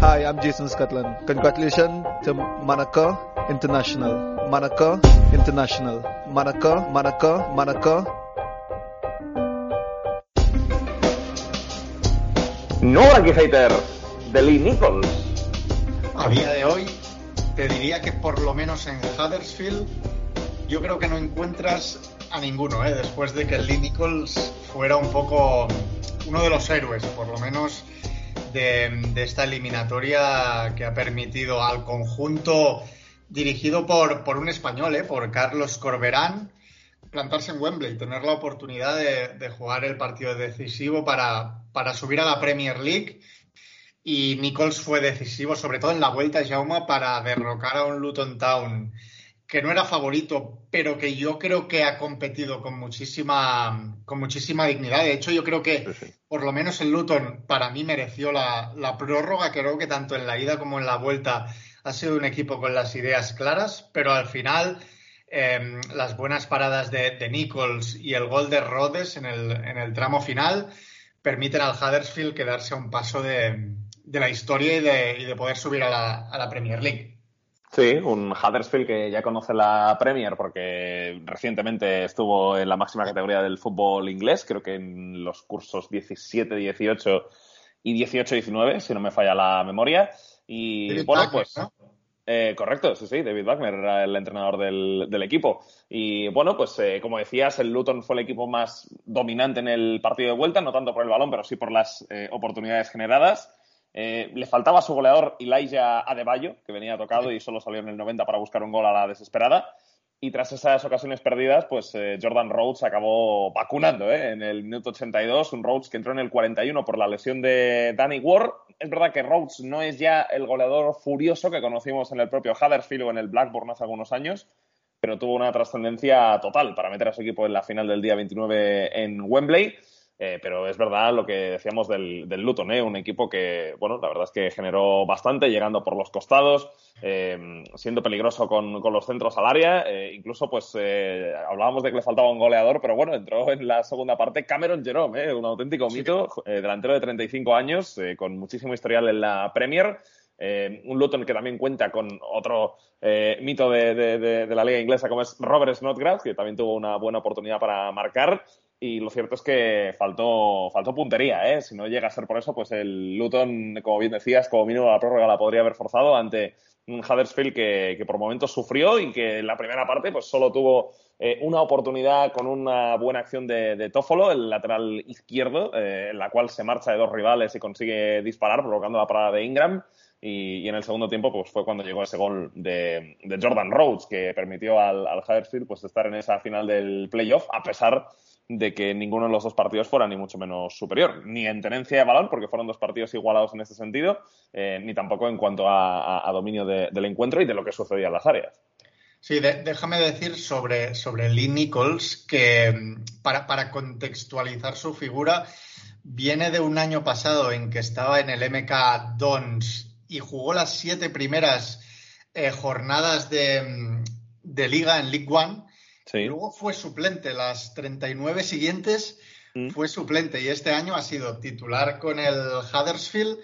Hi, I'm Jason Scotland. Congratulations to Monaco International. Monaco International. Monaco, Monaco, Monaco. No aquí hater de Lee Nichols. A día de hoy te diría que por lo menos en Huddersfield yo creo que no encuentras a ninguno, ¿eh? después de que Lee Nichols fuera un poco uno de los héroes, por lo menos de, esta eliminatoria que ha permitido al conjunto dirigido por, por un español, ¿eh? por Carlos Corberán, plantarse en Wembley, tener la oportunidad de, jugar el partido decisivo para, para, subir a la Premier League. Y Nichols fue decisivo, sobre todo en la vuelta a Jauma, para derrocar a un Luton Town que no era favorito, pero que yo creo que ha competido con muchísima, con muchísima dignidad. De hecho, yo creo que por lo menos el Luton para mí mereció la, prórroga. Creo que tanto en la ida como en la vuelta ha sido un equipo con las ideas claras, pero al final em, las buenas paradas de, Nichols y el gol de Rhodes en el, en el tramo final permiten al Huddersfield quedarse a un paso de, la historia y de, y de poder subir a la, a la Premier League. Sí, un Huddersfield que ya conoce la Premier porque recientemente estuvo en la máxima categoría del fútbol inglés, creo que en los cursos 17, 18 y 18-19, si no me falla la memoria. Y bueno, pues. Eh, correcto, sí, sí, David Wagner era el entrenador del, equipo. Y bueno, pues eh, como decías, el Luton fue el equipo más dominante en el partido de vuelta, no tanto por el balón, pero sí por las eh, oportunidades generadas. Eh, le faltaba a su goleador Elijah Adebayo, que venía tocado y solo salió en el 90 para buscar un gol a la desesperada. Y tras esas ocasiones perdidas, pues eh, Jordan Rhodes acabó vacunando ¿eh? en el minuto 82, un Rhodes que entró en el 41 por la lesión de Danny Ward. Es verdad que Rhodes no es ya el goleador furioso que conocimos en el propio Huddersfield o en el Blackburn hace algunos años, pero tuvo una trascendencia total para meter a su equipo en la final del día 29 en Wembley. Eh, pero es verdad lo que decíamos del, del Luton, ¿eh? un equipo que, bueno, la verdad es que generó bastante, llegando por los costados, eh, siendo peligroso con, con, los centros al área. Eh, incluso, pues, hablábamos de que le faltaba un goleador, pero bueno, entró en la segunda parte Cameron Jerome, un auténtico mito, delantero de 35 años, con muchísimo historial en la Premier. un Luton que también cuenta con otro mito de, de, de, la liga inglesa como es Robert Snodgrass, que también tuvo una buena oportunidad para marcar y lo cierto es que faltó, faltó puntería, ¿eh? Si no llega a ser por eso, pues el Luton, como bien decías, como mínimo la prórroga la podría haber forzado ante un Huddersfield que, que por momentos sufrió y que en la primera parte pues solo tuvo eh, una oportunidad con una buena acción de, de Tófolo, el lateral izquierdo, eh, en la cual se marcha de dos rivales y consigue disparar, provocando la parada de Ingram. Y, y, en el segundo tiempo pues fue cuando llegó ese gol de, de Jordan Rhodes que permitió al, al Huddersfield pues estar en esa final del playoff a pesar de que ninguno de los dos partidos fuera ni mucho menos superior, ni en tenencia de balón, porque fueron dos partidos igualados en este sentido, eh, ni tampoco en cuanto a, dominio del encuentro y de lo que sucedía en las áreas. Sí, déjame decir sobre, sobre Lee Nichols que mm, para, contextualizar su figura, viene de un año pasado en que estaba en el MK Dons y jugó las siete primeras eh, jornadas mm, de liga en League One Luego fue suplente, las 39 siguientes mm. fue suplente y este año ha sido titular con el Huddersfield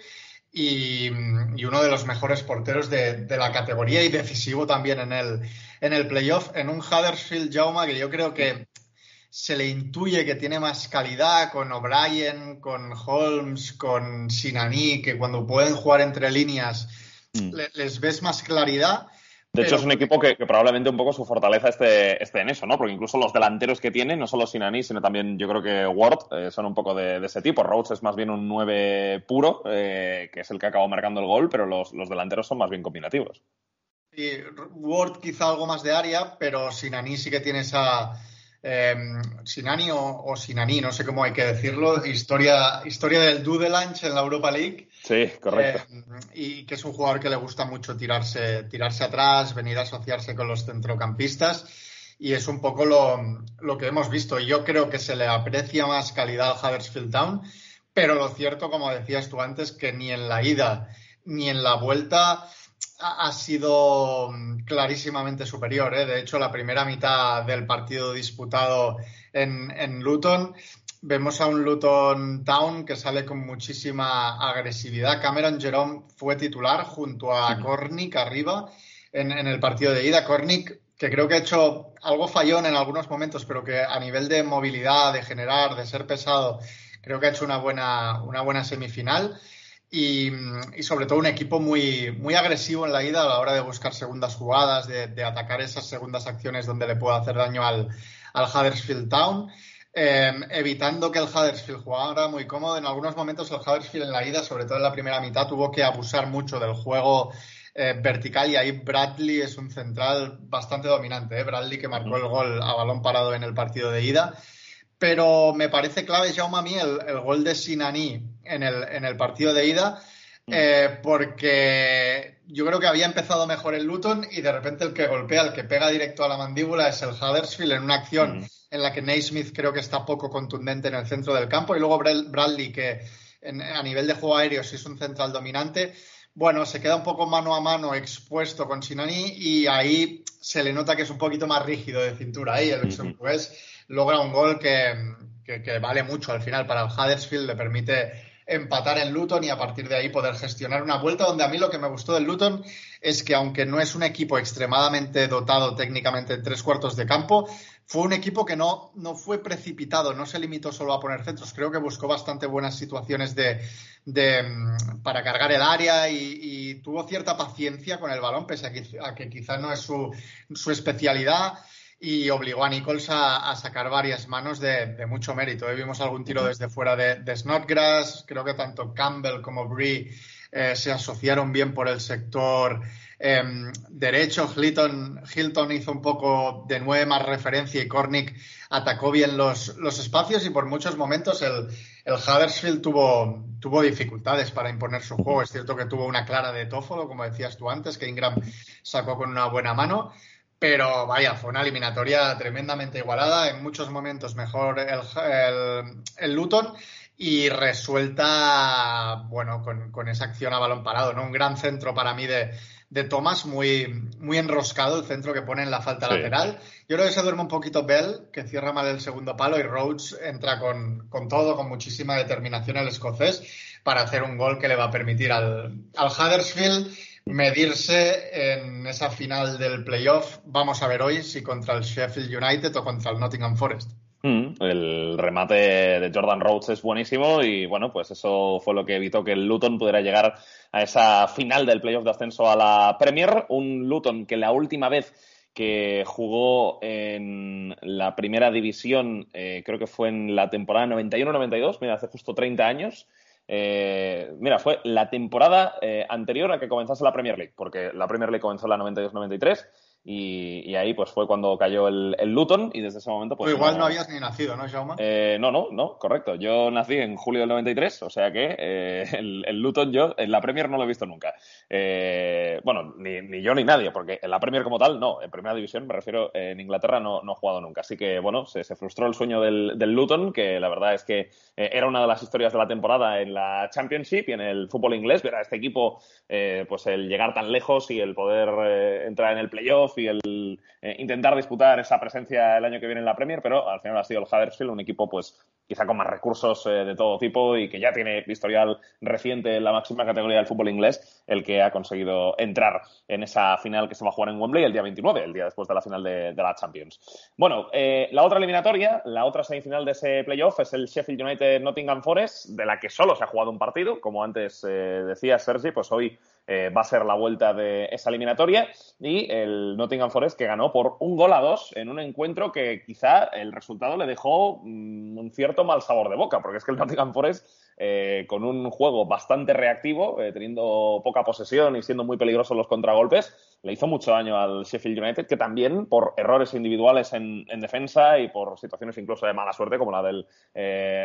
y, uno de los mejores porteros de, la categoría y decisivo también en el, en el playoff, en un Huddersfield Jauma que yo creo que se le intuye que tiene más calidad con O'Brien, con Holmes, con Sinani, que cuando pueden jugar entre líneas mm. les ves más claridad de hecho, es un equipo que, probablemente un poco su fortaleza esté, esté, en eso, ¿no? Porque incluso los delanteros que tiene, no solo Sinani, sino también yo creo que Ward, eh, son un poco de, ese tipo. Rhodes es más bien un 9 puro, eh, que es el que acabó marcando el gol, pero los, delanteros son más bien combinativos. Sí, Ward quizá algo más de área, pero Sinani sí que tiene esa eh, Sinani o, Sinani, no sé cómo hay que decirlo, historia, historia del Dudelange en la Europa League. Sí, correcto. Em, y que es un jugador que le gusta mucho tirarse, tirarse atrás, venir a asociarse con los centrocampistas. Y es un poco lo, que hemos visto. Yo creo que se le aprecia más calidad al Huddersfield Town, pero lo cierto, como decías tú antes, que ni en la ida ni en la vuelta ha sido mm, clarísimamente superior. ¿eh? De hecho, la primera mitad del partido disputado en, Luton vemos a un Luton Town que sale con muchísima agresividad. Cameron Jerome fue titular junto a Cornick arriba en, el partido de ida. Cornick, que creo que ha hecho algo fallón en algunos momentos, pero que a nivel de movilidad, de generar, de ser pesado, creo que ha hecho una buena, una buena semifinal. Y, sobre todo un equipo muy, muy agresivo en la ida a la hora de buscar segundas jugadas, de, atacar esas segundas acciones donde le pueda hacer daño al, al Huddersfield Town. Em, evitando que el Huddersfield jugara muy cómodo. En algunos momentos el Huddersfield en la ida, sobre todo en la primera mitad, tuvo que abusar mucho del juego eh, vertical y ahí Bradley es un central bastante dominante. ¿eh? Bradley que marcó el gol a balón parado en el partido de ida. Pero me parece clave, Jaume, a mí el, gol de Sinani en el, en el partido de ida. Eh, porque yo creo que había empezado mejor el Luton y de repente el que golpea, el que pega directo a la mandíbula es el Huddersfield en una acción en la que Naismith creo que está poco contundente en el centro del campo y luego Bradley que a nivel de juego aéreo sí es un central dominante. Bueno, se queda un poco mano a mano expuesto con Sinani y ahí se le nota que es un poquito más rígido de cintura. Ahí el pues logra un gol que, vale mucho al final para el Huddersfield, le permite empatar en Luton y a partir de ahí poder gestionar una vuelta donde a mí lo que me gustó del Luton es que aunque no es un equipo extremadamente dotado técnicamente en tres cuartos de campo, fue un equipo que no, no fue precipitado, no se limitó solo a poner centros, creo que buscó bastante buenas situaciones de, de mm, para cargar el área y, tuvo cierta paciencia con el balón, pese a que, a que quizá no es su, su especialidad y obligó a Nichols a, sacar varias manos de, mucho mérito. ¿eh? Vimos algún tiro desde fuera de, Snodgrass, creo que tanto Campbell como Bree eh, se asociaron bien por el sector em, derecho. Hilton, Hilton hizo un poco de nueve más referencia y Cornick atacó bien los, los espacios y por muchos momentos el, el Huddersfield tuvo, tuvo dificultades para imponer su juego. Es cierto que tuvo una clara de Tófolo, como decías tú antes, que Ingram sacó con una buena mano. Pero vaya, fue una eliminatoria tremendamente igualada, en muchos momentos mejor el, el, Luton y resuelta, bueno, con, esa acción a balón parado, ¿no? Un gran centro para mí de, de Thomas, muy, muy enroscado, el centro que pone en la falta lateral. Yo creo que se duerme un poquito Bell, que cierra mal el segundo palo, y Rhodes entra con, con todo, con muchísima determinación el escocés, para hacer un gol que le va a permitir al, al Huddersfield medirse en esa final del playoff. Vamos a ver hoy si contra el Sheffield United o contra el Nottingham Forest. Mm, el remate de Jordan Rhodes es buenísimo y bueno, pues eso fue lo que evitó que el Luton pudiera llegar a esa final del playoff de ascenso a la Premier. Un Luton que la última vez que jugó en la primera división, eh, creo que fue en la temporada 91-92, mira, hace justo 30 años, eh, mira, fue la temporada eh, anterior a que comenzase la Premier League, porque la Premier League comenzó en la 92-93 y, ahí pues fue cuando cayó el, Luton y desde ese momento pues... igual no, habías ni nacido, ¿no, Jaume? Eh, no, no, no, correcto. Yo nací en julio del 93, o sea que eh, el, Luton yo en la Premier no lo he visto nunca. Eh, bueno, ni, yo ni nadie, porque en la Premier como tal no, en Primera División me refiero, en Inglaterra no, no he jugado nunca. Así que bueno, se, frustró el sueño del, del, Luton, que la verdad es que era una de las historias de la temporada en la Championship y en el fútbol inglés, ver a este equipo pues el llegar tan lejos y el poder entrar en el playoff y el eh, intentar disputar esa presencia el año que viene en la Premier, pero al final ha sido el Huddersfield un equipo pues quizá con más recursos eh, de todo tipo y que ya tiene historial reciente en la máxima categoría del fútbol inglés, el que ha conseguido entrar en esa final que se va a jugar en Wembley el día 29, el día después de la final de, la Champions. Bueno, eh, la otra eliminatoria, la otra semifinal de ese playoff es el Sheffield United Nottingham Forest, de la que solo se ha jugado un partido, como antes decía Sergi, pues hoy eh, va a ser la vuelta de esa eliminatoria y el Nottingham Forest que ganó por un gol a dos en un encuentro que quizá el resultado le dejó mm, un cierto mal sabor de boca, porque es que el Nottingham Forest eh, con un juego bastante reactivo, eh, teniendo poca posesión y siendo muy peligroso los contragolpes, le hizo mucho daño al Sheffield United, que también por errores individuales en, defensa y por situaciones incluso de mala suerte, como la del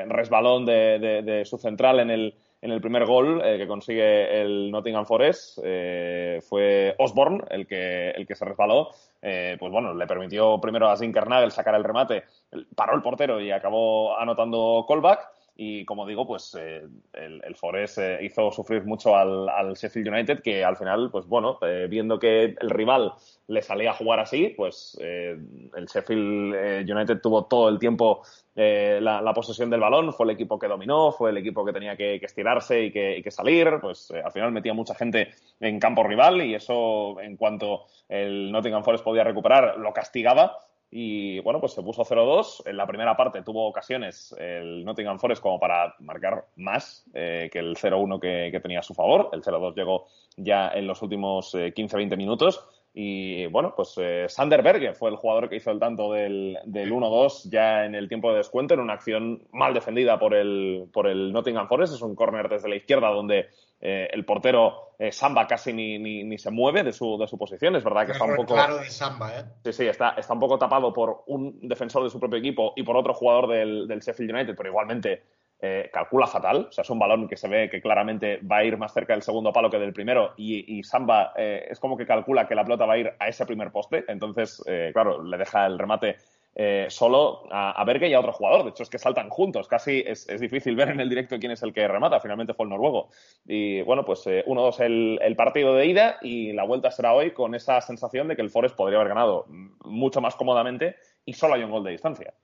resbalón de su central en el en el primer gol eh, que consigue el Nottingham Forest eh, fue Osborne el que, el que se resbaló. Eh, pues bueno, le permitió primero a Zinkernagel sacar el remate, paró el portero y acabó anotando callback. Y como digo, pues eh, el, el, Forest eh, hizo sufrir mucho al, Sheffield United, que al final, pues bueno, eh, viendo que el rival le salía a jugar así, pues el Sheffield United tuvo todo el tiempo la, posesión del balón, fue el equipo que dominó, fue el equipo que tenía que, estirarse y que, y que, salir, pues al final metía mucha gente en campo rival y eso, en cuanto el Nottingham Forest podía recuperar, lo castigaba y bueno, pues se puso 0-2. En la primera parte tuvo ocasiones el Nottingham Forest como para marcar más eh, que el 0-1 que, tenía a su favor. El 0-2 llegó ya en los últimos 15-20 eh, minutos. Y bueno, pues eh, Sander Berge fue el jugador que hizo el tanto del, del 1-2 ya en el tiempo de descuento, en una acción mal defendida por el, por el Nottingham Forest. Es un córner desde la izquierda donde eh, el portero eh, Samba casi ni, ni, se mueve de su, de su posición. Es verdad que está un poco. Claro de Samba, ¿eh? Sí, sí, está, está un poco tapado por un defensor de su propio equipo y por otro jugador del, del Sheffield United, pero igualmente eh, calcula fatal. O sea, es un balón que se ve que claramente va a ir más cerca del segundo palo que del primero y, y Samba es como que calcula que la pelota va a ir a ese primer poste. Entonces, claro, le deja el remate eh, solo a, a, Berge y a otro jugador. De hecho, es que saltan juntos. Casi es, difícil ver en el directo quién es el que remata. Finalmente fue el noruego. Y bueno, pues 1-2 eh, el, partido de ida y la vuelta será hoy con esa sensación de que el Forest podría haber ganado mucho más cómodamente y solo hay un gol de distancia.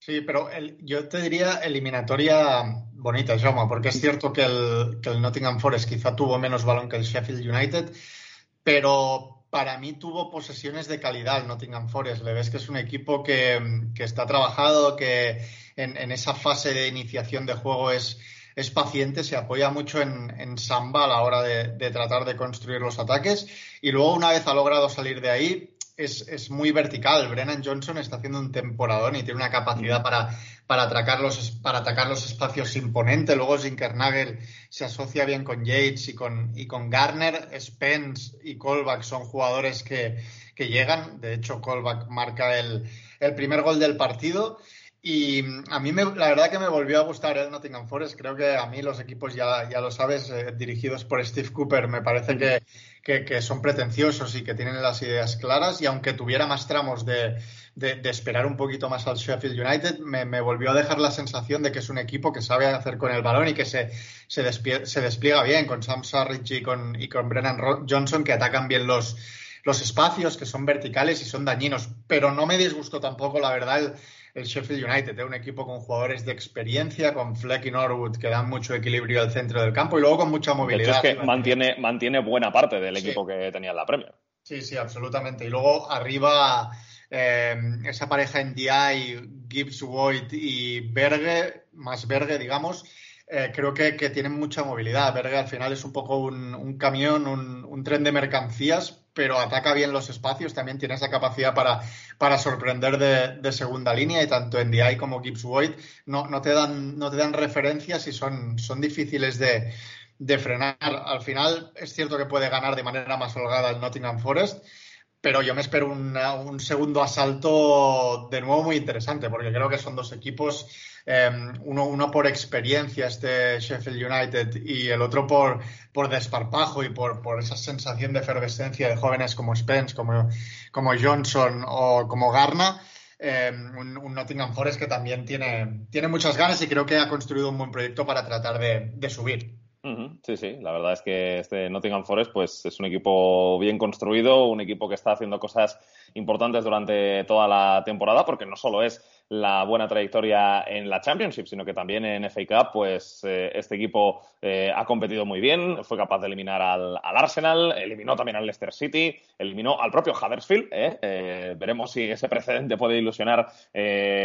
Sí, pero yo te diría eliminatoria bonita, Jaume, porque es cierto que el, que el Nottingham Forest quizá tuvo menos balón que el Sheffield United, pero para mí tuvo posesiones de calidad el Nottingham Forest. Le ves que es un equipo que, está trabajado, que en, esa fase de iniciación de juego es, es paciente, se apoya mucho en, Samba a la hora de, de, tratar de construir los ataques y luego una vez ha logrado salir de ahí, es, muy vertical. Brennan Johnson está haciendo un temporadón y tiene una capacidad para, para, atacar, los, para atacar los espacios imponente. Luego Zinkernagel se asocia bien con Yates y con, y con Garner. Spence y Colback son jugadores que, que llegan. De hecho, Colback marca el, el primer gol del partido. Y a mí me, la verdad que me volvió a gustar el Nottingham Forest. Creo que a mí los equipos, ya, ya lo sabes, eh, dirigidos por Steve Cooper, me parece que, que, son pretenciosos y que tienen las ideas claras. Y aunque tuviera más tramos de, de, esperar un poquito más al Sheffield United, me, me, volvió a dejar la sensación de que es un equipo que sabe hacer con el balón y que se, se, despliega bien con Sam Sarrich y con, y con Brennan Johnson, que atacan bien los, los espacios, que son verticales y son dañinos. Pero no me disgustó tampoco, la verdad, el el Sheffield United, es un equipo con jugadores de experiencia, con Fleck y Norwood que dan mucho equilibrio al centro del campo y luego con mucha movilidad. es que mantiene, mantiene buena parte del equipo que tenía en la Premier. Sí, sí, absolutamente. Y luego arriba eh, esa pareja en DI, Gibbs, White y Berge, más Berge, digamos, eh, creo que, tienen mucha movilidad. Berge al final es un poco un, camión, un, tren de mercancías, pero ataca bien los espacios, también tiene esa capacidad para, para sorprender de, segunda línea y tanto en como Gibbs White no, no, te, dan, no te dan referencias y son, son difíciles de, de frenar. Al final es cierto que puede ganar de manera más holgada el Nottingham Forest, pero yo me espero un segundo asalto de nuevo muy interesante, porque creo que son dos equipos Em, uno, uno, por experiencia, este Sheffield United, y el otro por, por desparpajo y por, por esa sensación de efervescencia de jóvenes como Spence, como, como Johnson o como Garna. Em, un, Nottingham Forest que también tiene, tiene muchas ganas y creo que ha construido un buen proyecto para tratar de, de subir. Sí, sí, la verdad es que este Nottingham Forest pues, es un equipo bien construido, un equipo que está haciendo cosas importantes durante toda la temporada, porque no solo es la buena trayectoria en la Championship, sino que también en FA Cup, pues eh, este equipo eh, ha competido muy bien, fue capaz de eliminar al, Arsenal, eliminó también al Leicester City, eliminó al propio Huddersfield. ¿eh? veremos si ese precedente puede ilusionar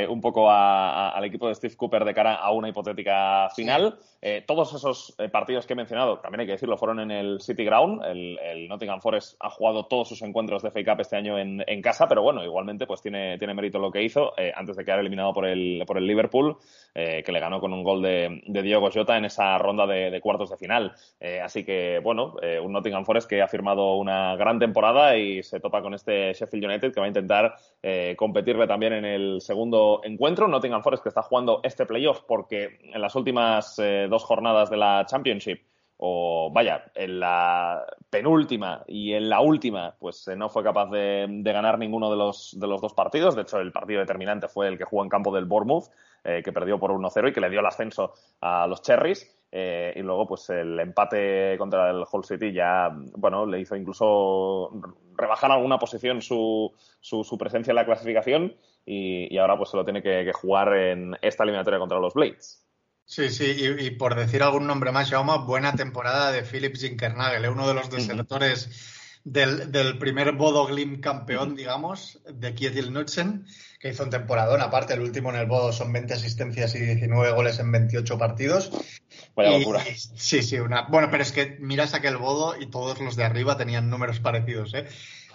un poco al equipo de Steve Cooper de cara a una hipotética final. todos esos partidos que he mencionado, también hay que decirlo, fueron en el City Ground. El, Nottingham Forest ha jugado todos sus encuentros de FA Cup este año en, en casa, pero bueno, igualmente pues tiene, tiene mérito lo que hizo antes de que eliminado por el, por el Liverpool, eh, que le ganó con un gol de, de Diego Jota en esa ronda de, cuartos de final. Eh, así que, bueno, eh, un Nottingham Forest que ha firmado una gran temporada y se topa con este Sheffield United que va a intentar competirle también en el segundo encuentro. Nottingham Forest que está jugando este playoff porque en las últimas dos jornadas de la Championship o vaya, en la penúltima y en la última, pues eh, no fue capaz de, ganar ninguno de los, de los dos partidos. De hecho, el partido determinante fue el que jugó en campo del Bournemouth, que perdió por 1-0 y que le dio el ascenso a los Cherries. y luego, pues el empate contra el Hull City ya, bueno, le hizo incluso rebajar alguna posición su, su, presencia en la clasificación y, ahora pues se lo tiene que, jugar en esta eliminatoria contra los Blades. Sí, sí, y, por decir algún nombre más, Jaume, buena temporada de Philips Zinkernagel, ¿eh? uno de los desertores del, del, primer Bodo Glim campeón, digamos, de Kietil Nutzen, que hizo un temporadón. Aparte, el último en el Bodo son 20 asistencias y 19 goles en 28 partidos. Vaya locura. sí, sí, una. Bueno, pero es que miras aquel Bodo y todos los de arriba tenían números parecidos, ¿eh?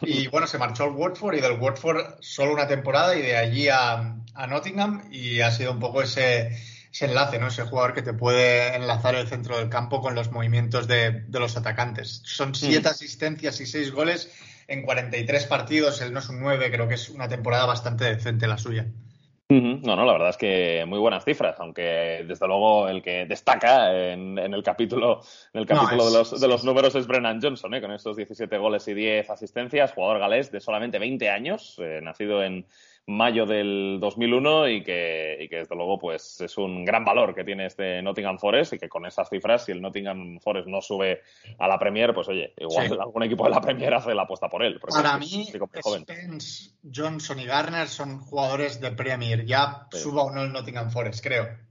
Y bueno, se marchó al Watford y del Watford solo una temporada y de allí a, a Nottingham y ha sido un poco ese ese enlace, ¿no? Ese jugador que te puede enlazar el centro del campo con los movimientos de, los atacantes. Son siete asistencias y seis goles en 43 partidos. Él no es un 9, creo que es una temporada bastante decente la suya. No, no, la verdad es que muy buenas cifras, aunque desde luego el que destaca en, el capítulo, en el capítulo de, los, de los números es Brennan Johnson, ¿eh? con estos 17 goles y 10 asistencias, jugador galés de solamente 20 años, eh, nacido en, mayo del 2001 y que, y que desde luego pues es un gran valor que tiene este Nottingham Forest y que con esas cifras si el Nottingham Forest no sube a la Premier pues oye igual algún equipo de la Premier hace la apuesta por él para mí Spence, Johnson y Garner son jugadores de Premier. Ya suba o no el Nottingham Forest creo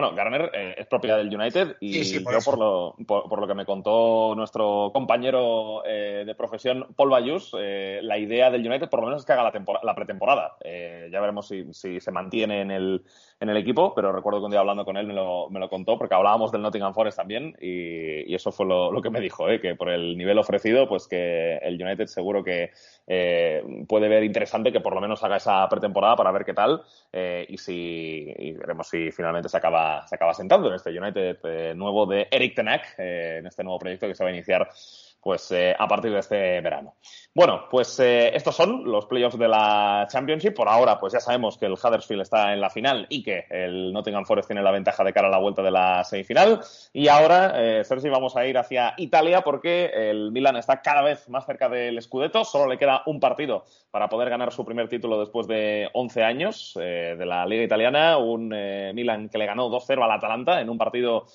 bueno, Garner eh, es propiedad del United y yo por lo, por, lo, que me contó nuestro compañero eh, de profesión, Paul Bayus, eh, la idea del United por lo menos es que haga la, la pretemporada. ya veremos si, si, se mantiene en el, en el equipo, pero recuerdo que un día hablando con él me lo, me lo contó, porque hablábamos del Nottingham Forest también, y, eso fue lo, que me dijo, ¿eh? que por el nivel ofrecido, pues que el United seguro que eh, puede ver interesante que por lo menos haga esa pretemporada para ver qué tal, eh, y si y veremos si finalmente se acaba, se acaba sentando en este United eh, nuevo de Eric Tenak, en este nuevo proyecto que se va a iniciar pues eh, a partir de este verano. Bueno, pues eh, estos son los playoffs de la Championship. Por ahora, pues ya sabemos que el Huddersfield está en la final y que el Nottingham Forest tiene la ventaja de cara a la vuelta de la semifinal. Y ahora, eh, Sergi, vamos a ir hacia Italia porque el Milan está cada vez más cerca del Scudetto. Solo le queda un partido para poder ganar su primer título después de 11 años de la Liga Italiana. Un Milan que le ganó 2-0 al Atalanta en un partido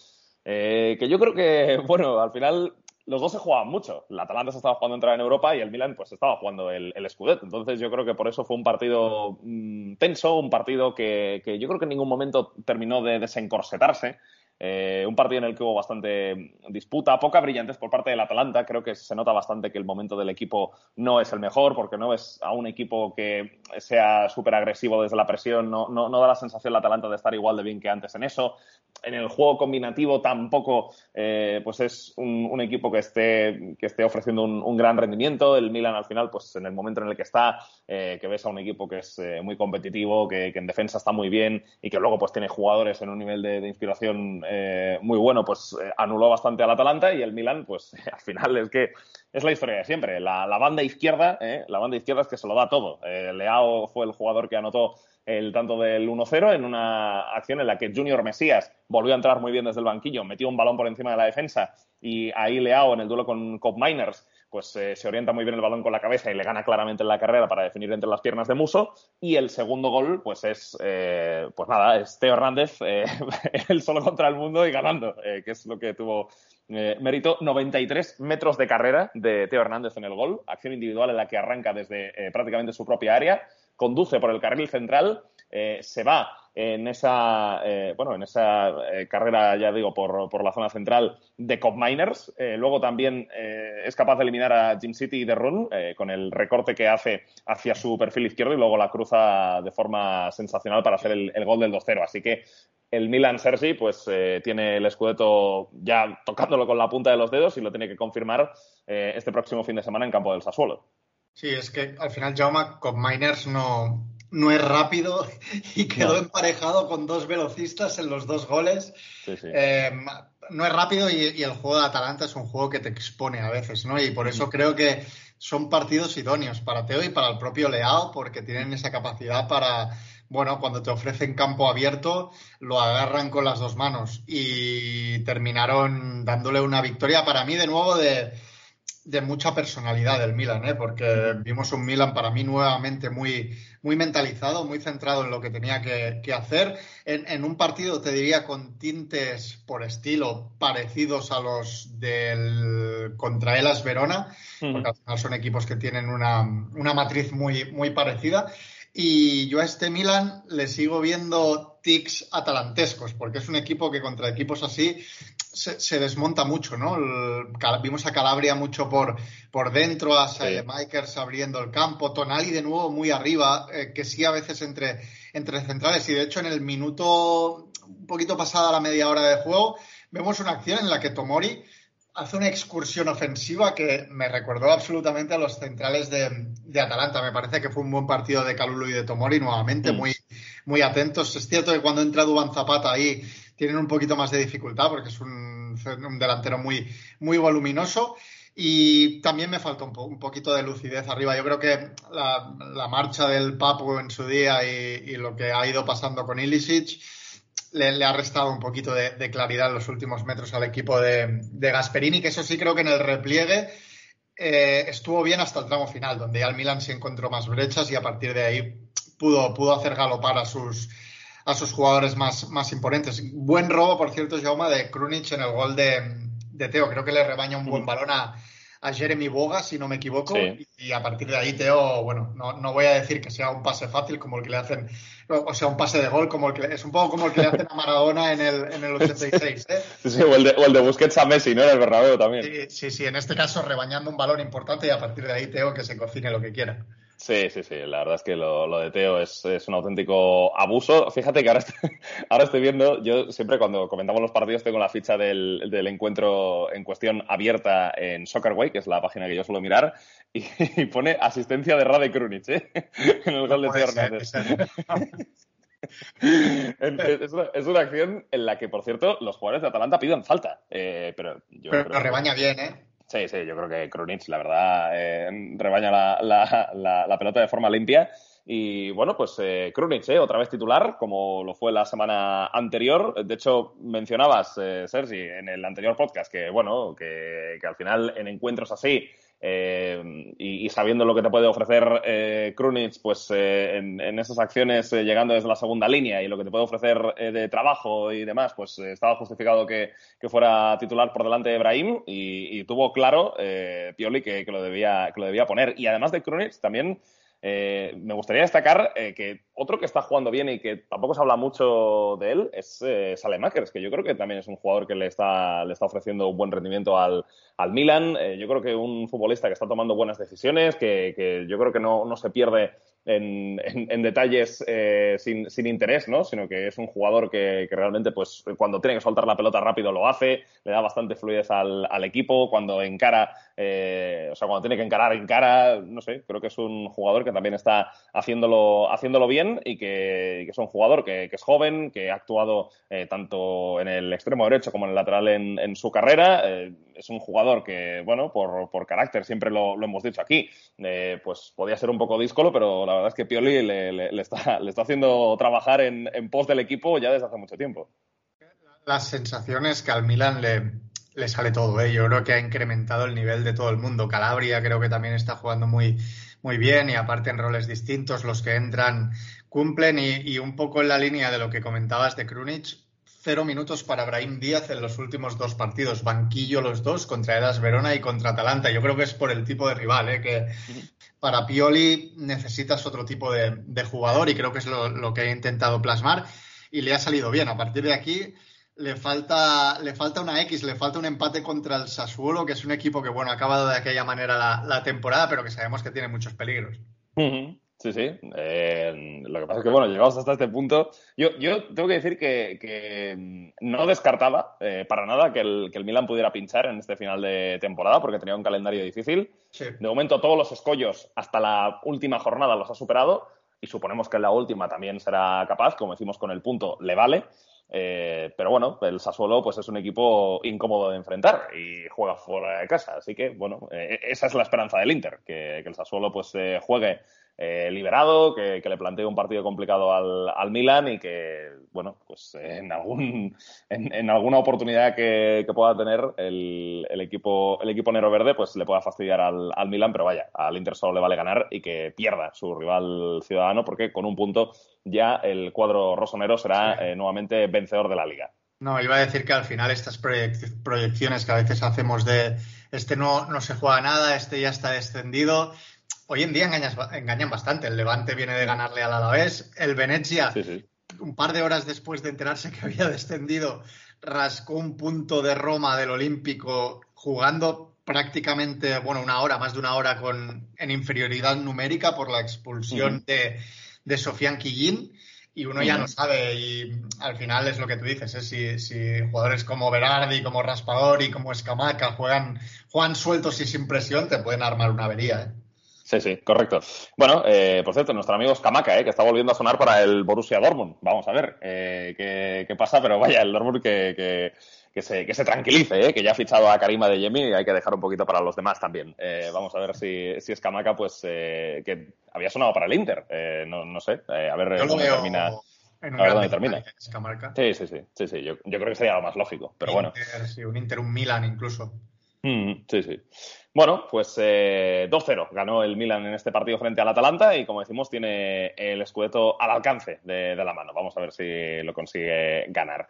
que yo creo que, bueno, al final los dos se jugaban mucho. El Atalanta se estaba jugando entrar en Europa y el Milan pues estaba jugando el, el Scudetto. Entonces yo creo que por eso fue un partido mm, tenso, un partido que, que, yo creo que en ningún momento terminó de desencorsetarse. Eh, un partido en el que hubo bastante disputa, poca brillantez por parte del Atalanta. Creo que se nota bastante que el momento del equipo no es el mejor, porque no es a un equipo que sea súper agresivo desde la presión. No, no, da la sensación el Atalanta de estar igual de bien que antes en eso. En el juego combinativo tampoco eh, pues es un, equipo que esté, que esté ofreciendo un, gran rendimiento. El Milan al final, pues en el momento en el que está, eh, que ves a un equipo que es muy competitivo, que, en defensa está muy bien y que luego pues tiene jugadores en un nivel de inspiración eh, muy bueno, pues eh, anuló bastante al Atalanta y el Milan, pues al final es que es la historia de siempre. La, banda izquierda, eh, la banda izquierda es que se lo da todo. Leao fue el jugador que anotó el tanto del 1-0 en una acción en la que Junior Mesías volvió a entrar muy bien desde el banquillo, metió un balón por encima de la defensa y ahí Leao en el duelo con Cop Miners pues eh, se orienta muy bien el balón con la cabeza y le gana claramente en la carrera para definir entre las piernas de Muso. Y el segundo gol, pues es, eh, pues nada, es Teo Hernández, eh, él solo contra el mundo y ganando, que es lo que tuvo mérito. 93 metros de carrera de Teo Hernández en el gol, acción individual en la que arranca desde prácticamente su propia área, conduce por el carril central, se va en esa, eh, bueno, en esa eh, carrera, ya digo, por, por, la zona central de Cop Miners. Eh, luego también es capaz de eliminar a Jim City The Run con el recorte que hace hacia su perfil izquierdo y luego la cruza de forma sensacional para hacer el, el gol del 2-0. Así que el Milan Sergi pues tiene el escudeto ya tocándolo con la punta de los dedos y lo tiene que confirmar este próximo fin de semana en campo del Sassuolo. Sí, es que al final Jaume Cop Miners no, no es rápido y quedó emparejado con dos velocistas en los dos goles. Eh, no es rápido y, el juego de Atalanta es un juego que te expone a veces, ¿no? Y por eso creo que son partidos idóneos para Teo y para el propio Leao, porque tienen esa capacidad para, bueno, cuando te ofrecen campo abierto, lo agarran con las dos manos y terminaron dándole una victoria para mí de nuevo de, de mucha personalidad del Milan, ¿eh? porque vimos un Milan para mí nuevamente muy, muy mentalizado, muy centrado en lo que tenía que, hacer. En, un partido, te diría, con tintes por estilo parecidos a los del contra Elas Verona, porque al final son equipos que tienen una, una matriz muy, muy parecida. Y yo a este Milan le sigo viendo tics atalantescos, porque es un equipo que contra equipos así se, desmonta mucho, ¿no? vimos a Calabria mucho por, por dentro, a Makers abriendo el campo, Tonali de nuevo muy arriba, eh, que sí a veces entre, entre centrales. Y de hecho, en el minuto un poquito pasada la media hora de juego, vemos una acción en la que Tomori hace una excursión ofensiva que me recordó absolutamente a los centrales de, Atalanta. Me parece que fue un buen partido de Calulu y de Tomori nuevamente, mm. muy, muy atentos. Es cierto que cuando entra Duban Zapata ahí tienen un poquito más de dificultad porque es un, delantero muy, muy voluminoso. Y también me falta un, poquito de lucidez arriba. Yo creo que la, marcha del Papu en su día y, y, lo que ha ido pasando con Ilicic le, ha restado un poquito de, claridad en los últimos metros al equipo de, Gasperini, que eso sí creo que en el repliegue eh, estuvo bien hasta el tramo final, donde ya el Milan se encontró más brechas y a partir de ahí pudo, pudo hacer galopar a sus, a sus jugadores más, más imponentes. Buen robo, por cierto, Jauma, de Krunic en el gol de, de Teo. Creo que le rebaña un buen mm. balón a, a Jeremy Boga, si no me equivoco, y, a partir de ahí Teo, bueno, no, no, voy a decir que sea un pase fácil como el que le hacen, o sea, un pase de gol como el que es un poco como el que le hacen a Maradona en el, en el 86, ¿eh? Sí, o el de, o el de Busquets a Messi, ¿no? En el Bernabéu también. Sí, sí, en este caso rebañando un balón importante y a partir de ahí Teo que se cocine lo que quiera. Sí, sí, sí. La verdad es que lo, de Teo es, un auténtico abuso. Fíjate que ahora estoy, ahora estoy viendo, yo siempre cuando comentamos los partidos tengo la ficha del, encuentro en cuestión abierta en Soccerway, que es la página que yo suelo mirar, y, pone asistencia de Rade Krunic, ¿eh? en el gol de Teo Hernández. es, una, es, una, acción en la que, por cierto, los jugadores de Atalanta piden falta. Eh, pero yo pero rebaña bien, ¿eh? Sí, sí, yo creo que Krunic, la verdad, eh, rebaña la, la, pelota de forma limpia. Y bueno, pues eh, Krunic, eh, otra vez titular, como lo fue la semana anterior. De hecho, mencionabas, eh, Sergi, en el anterior podcast que, bueno, que, que al final en encuentros así eh, y, sabiendo lo que te puede ofrecer eh, pues eh, en, esas acciones eh, llegando desde la segunda línea y lo que te puede ofrecer de trabajo y demás, pues estaba justificado que, fuera titular por delante de Ibrahim y, tuvo claro Pioli que, lo debía, que lo debía poner. Y además de Krunic, también eh, me gustaría destacar eh, que otro que está jugando bien y que tampoco se habla mucho de él es eh, Salemakers, que yo creo que también es un jugador que le está, le está ofreciendo un buen rendimiento al, al Milan. Eh, yo creo que un futbolista que está tomando buenas decisiones, que, que yo creo que no, no se pierde en, en, detalles eh, sin, sin, interés, ¿no? Sino que es un jugador que, que, realmente, pues, cuando tiene que soltar la pelota rápido lo hace, le da bastante fluidez al, al equipo, cuando encara, eh, o sea, cuando tiene que encarar, encara, no sé, creo que es un jugador que también está haciéndolo, haciéndolo bien y que, que es un jugador que, que, es joven, que ha actuado eh, tanto en el extremo derecho como en el lateral en, en su carrera. Es un jugador que, bueno, por, por carácter, siempre lo, lo hemos dicho aquí, eh, pues podía ser un poco díscolo, pero la verdad es que Pioli le, le, está, le está, haciendo trabajar en, en, pos del equipo ya desde hace mucho tiempo. Las sensaciones que al Milan le, le sale todo, ¿eh? yo creo que ha incrementado el nivel de todo el mundo. Calabria creo que también está jugando muy, muy bien y aparte en roles distintos, los que entran cumplen y, y un poco en la línea de lo que comentabas de Krunic, cero minutos para Brahim Díaz en los últimos dos partidos. Banquillo los dos contra Edas Verona y contra Atalanta. Yo creo que es por el tipo de rival, ¿eh? que para Pioli necesitas otro tipo de, jugador y creo que es lo, que he intentado plasmar y le ha salido bien. A partir de aquí le falta, le falta una X, le falta un empate contra el Sassuolo, que es un equipo que, bueno, ha acabado de aquella manera la, temporada, pero que sabemos que tiene muchos peligros. Sí, sí. Eh, lo que pasa es que, bueno, llegamos hasta este punto. Yo, yo tengo que decir que, no descartaba eh, para nada que el, que el, Milan pudiera pinchar en este final de temporada porque tenía un calendario difícil. De momento, todos los escollos hasta la última jornada los ha superado y suponemos que en la última también será capaz. Como decimos con el punto, le vale. Eh, pero bueno, el Sassuolo pues es un equipo incómodo de enfrentar y juega fuera de casa. Así que, bueno, esa es la esperanza del Inter, que, que el Sassuolo pues juegue eh, liberado, que, le plantee un partido complicado al, al Milan y que, bueno, pues en, algún, en, alguna oportunidad que, pueda tener el, el, equipo, el equipo Nero Verde, pues le pueda fastidiar al, al Milan, pero vaya, al Inter solo le vale ganar y que pierda su rival ciudadano, porque con un punto ya el cuadro rosonero será eh, nuevamente vencedor de la liga. No, iba a decir que al final estas proyecciones que a veces hacemos de este no, no se juega nada, este ya está descendido, hoy en día engañan bastante. El Levante viene de ganarle al Alavés. El Venezia, un par de horas después de enterarse que había descendido, rascó un punto de Roma del Olímpico jugando prácticamente, bueno, una hora, más de una hora con, en inferioridad numérica por la expulsión de, de Sofian Quillín. Y uno ya no sabe, y al final es lo que tú dices, ¿eh? si, jugadores como Berardi, como Raspadori, como Escamaca juegan, juegan sueltos y sin presión, te pueden armar una avería. ¿eh? Sí, sí, correcto. Bueno, eh, por cierto, nuestro amigo Scamaca, eh, que está volviendo a sonar para el Borussia Dortmund. Vamos a ver eh, qué, pasa, pero vaya, el Dortmund que, que, se, que se tranquilice, eh, que ya ha fichado a Karima de Yemi y hay que dejar un poquito para los demás también. Eh, vamos a ver si, si Scamaca, pues, eh, que había sonado para el Inter. Eh, no, no sé, a ver dónde termina. a ver dónde termina. Sí, sí, sí, sí, sí. Yo, yo, creo que sería lo más lógico, pero bueno. Sí, un Inter, un Milan incluso. Mm, sí, sí. Bueno, pues eh, 2-0 ganó el Milan en este partido frente al Atalanta y como decimos tiene el escudeto al alcance de, la mano. Vamos a ver si lo consigue ganar.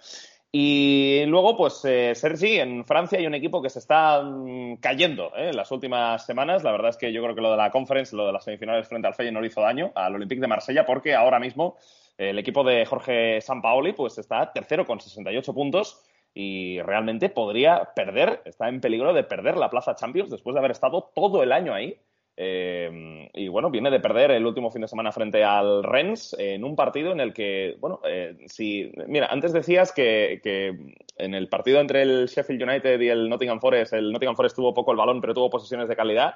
Y luego, pues eh, Sergi, en Francia hay un equipo que se está mm, cayendo ¿eh? en las últimas semanas. La verdad es que yo creo que lo de la Conference, lo de las semifinales frente al Feyenoord hizo daño al Olympique de Marsella porque ahora mismo el equipo de Jorge Sampaoli pues está tercero con 68 puntos y realmente podría perder, está en peligro de perder la plaza Champions después de haber estado todo el año ahí. Eh, y bueno, viene de perder el último fin de semana frente al Rennes en un partido en el que, bueno, eh, si, mira, antes decías que, que, en el partido entre el Sheffield United y el Nottingham Forest, el Nottingham Forest tuvo poco el balón, pero tuvo posesiones de calidad.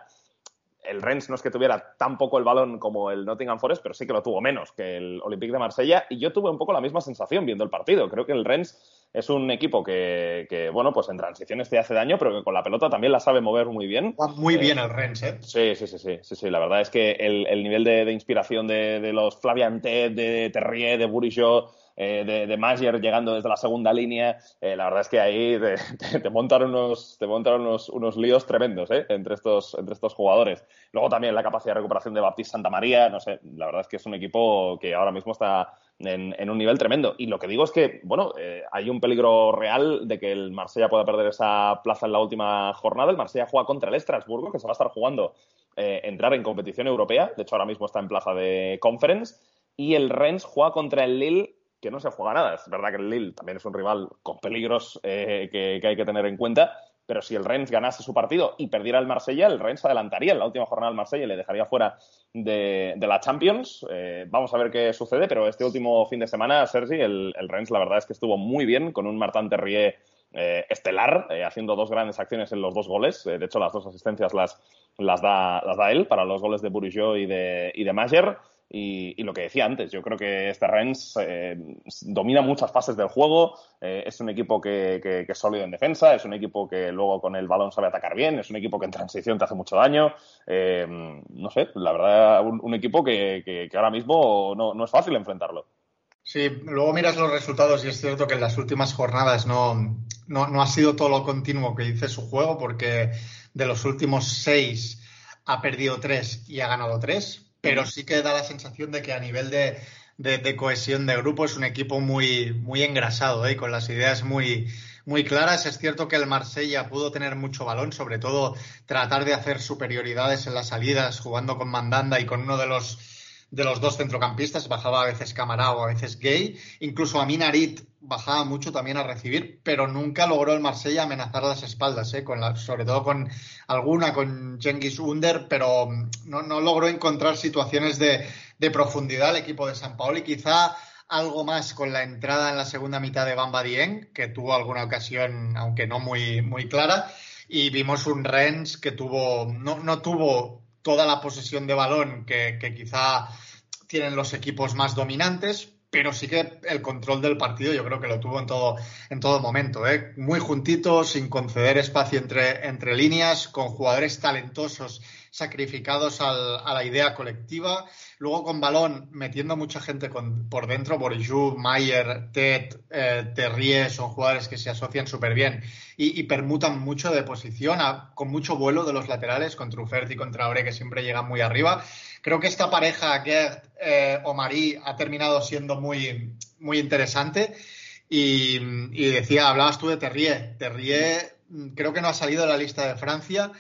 El Rennes no es que tuviera tan poco el balón como el Nottingham Forest, pero sí que lo tuvo menos que el Olympique de Marsella. Y yo tuve un poco la misma sensación viendo el partido. Creo que el Rennes es un equipo que, bueno, pues en transiciones te hace daño, pero que con la pelota también la sabe mover muy bien. Va muy bien el Rennes, ¿eh? Sí, sí, sí, sí, sí, sí. La verdad es que el, nivel de, inspiración de, los Flavian de Terrier, de Burisho, eh, de, de Magier llegando desde la segunda línea, eh, la verdad es que ahí te, te, montan unos, te montan unos, unos líos tremendos ¿eh? entre, estos, entre estos jugadores. Luego también la capacidad de recuperación de Baptiste Santa María, no sé, la verdad es que es un equipo que ahora mismo está en, un nivel tremendo. Y lo que digo es que, bueno, eh, hay un peligro real de que el Marsella pueda perder esa plaza en la última jornada. El Marsella juega contra el Estrasburgo, que se va a estar jugando eh, entrar en competición europea. De hecho, ahora mismo está en plaza de Conference. Y el Rennes juega contra el Lille, que no se juega nada. Es verdad que el Lille también es un rival con peligros eh, que, que hay que tener en cuenta pero si el Rennes ganase su partido y perdiera el Marsella, el Rennes adelantaría en la última jornada al Marsella y le dejaría fuera de, la Champions. Eh, vamos a ver qué sucede, pero este último fin de semana, Sergi, el, el Rennes la verdad es que estuvo muy bien con un Martin Terrier eh, estelar, eh, haciendo dos grandes acciones en los dos goles. de hecho, las dos asistencias las, las, da, las da él para los goles de Bourigeau y de, y de Mager. Y, lo que decía antes, yo creo que este Rennes eh, domina muchas fases del juego, eh, es un equipo que, es sólido en defensa, es un equipo que luego con el balón sabe atacar bien, es un equipo que en transición te hace mucho daño. Eh, no sé, la verdad, un, equipo que, ahora mismo no, es fácil enfrentarlo. Sí, luego miras los resultados y es cierto que en las últimas jornadas no, no ha sido todo lo continuo que dice su juego, porque de los últimos seis ha perdido tres y ha ganado tres pero sí que da la sensación de que a nivel de, de, cohesión de grupo es un equipo muy, muy engrasado ¿eh? con las ideas muy, muy claras. Es cierto que el Marsella pudo tener mucho balón, sobre todo tratar de hacer superioridades en las salidas, jugando con Mandanda y con uno de los de los dos centrocampistas, bajaba a veces Camará o a veces Gay, incluso a Minarit bajaba mucho también a recibir, pero nunca logró el Marsella amenazar las espaldas, ¿eh? con la, sobre todo con alguna, con Jengis Under, pero no, no logró encontrar situaciones de, de, profundidad el equipo de San Paolo y quizá algo más con la entrada en la segunda mitad de Bamba Dieng, que tuvo alguna ocasión, aunque no muy, muy clara, y vimos un Rennes que tuvo, no, no tuvo toda la posesión de balón que, quizá tienen los equipos más dominantes, pero sí que el control del partido yo creo que lo tuvo en todo, en todo momento. ¿eh? Muy juntito, sin conceder espacio entre, entre líneas, con jugadores talentosos sacrificados al, a la idea colectiva. Luego con balón, metiendo mucha gente por dentro, Borijou, Mayer, Ted, eh, Terrier, son jugadores que se asocian súper bien y, y, permutan mucho de posición, a, con mucho vuelo de los laterales, con Truffert y contra Traoré, que siempre llegan muy arriba. Creo que esta pareja, Gert eh, o Marie, ha terminado siendo muy, muy interesante. Y, y, decía, hablabas tú de Terrier. Terrier mm, creo que no ha salido de la lista de Francia,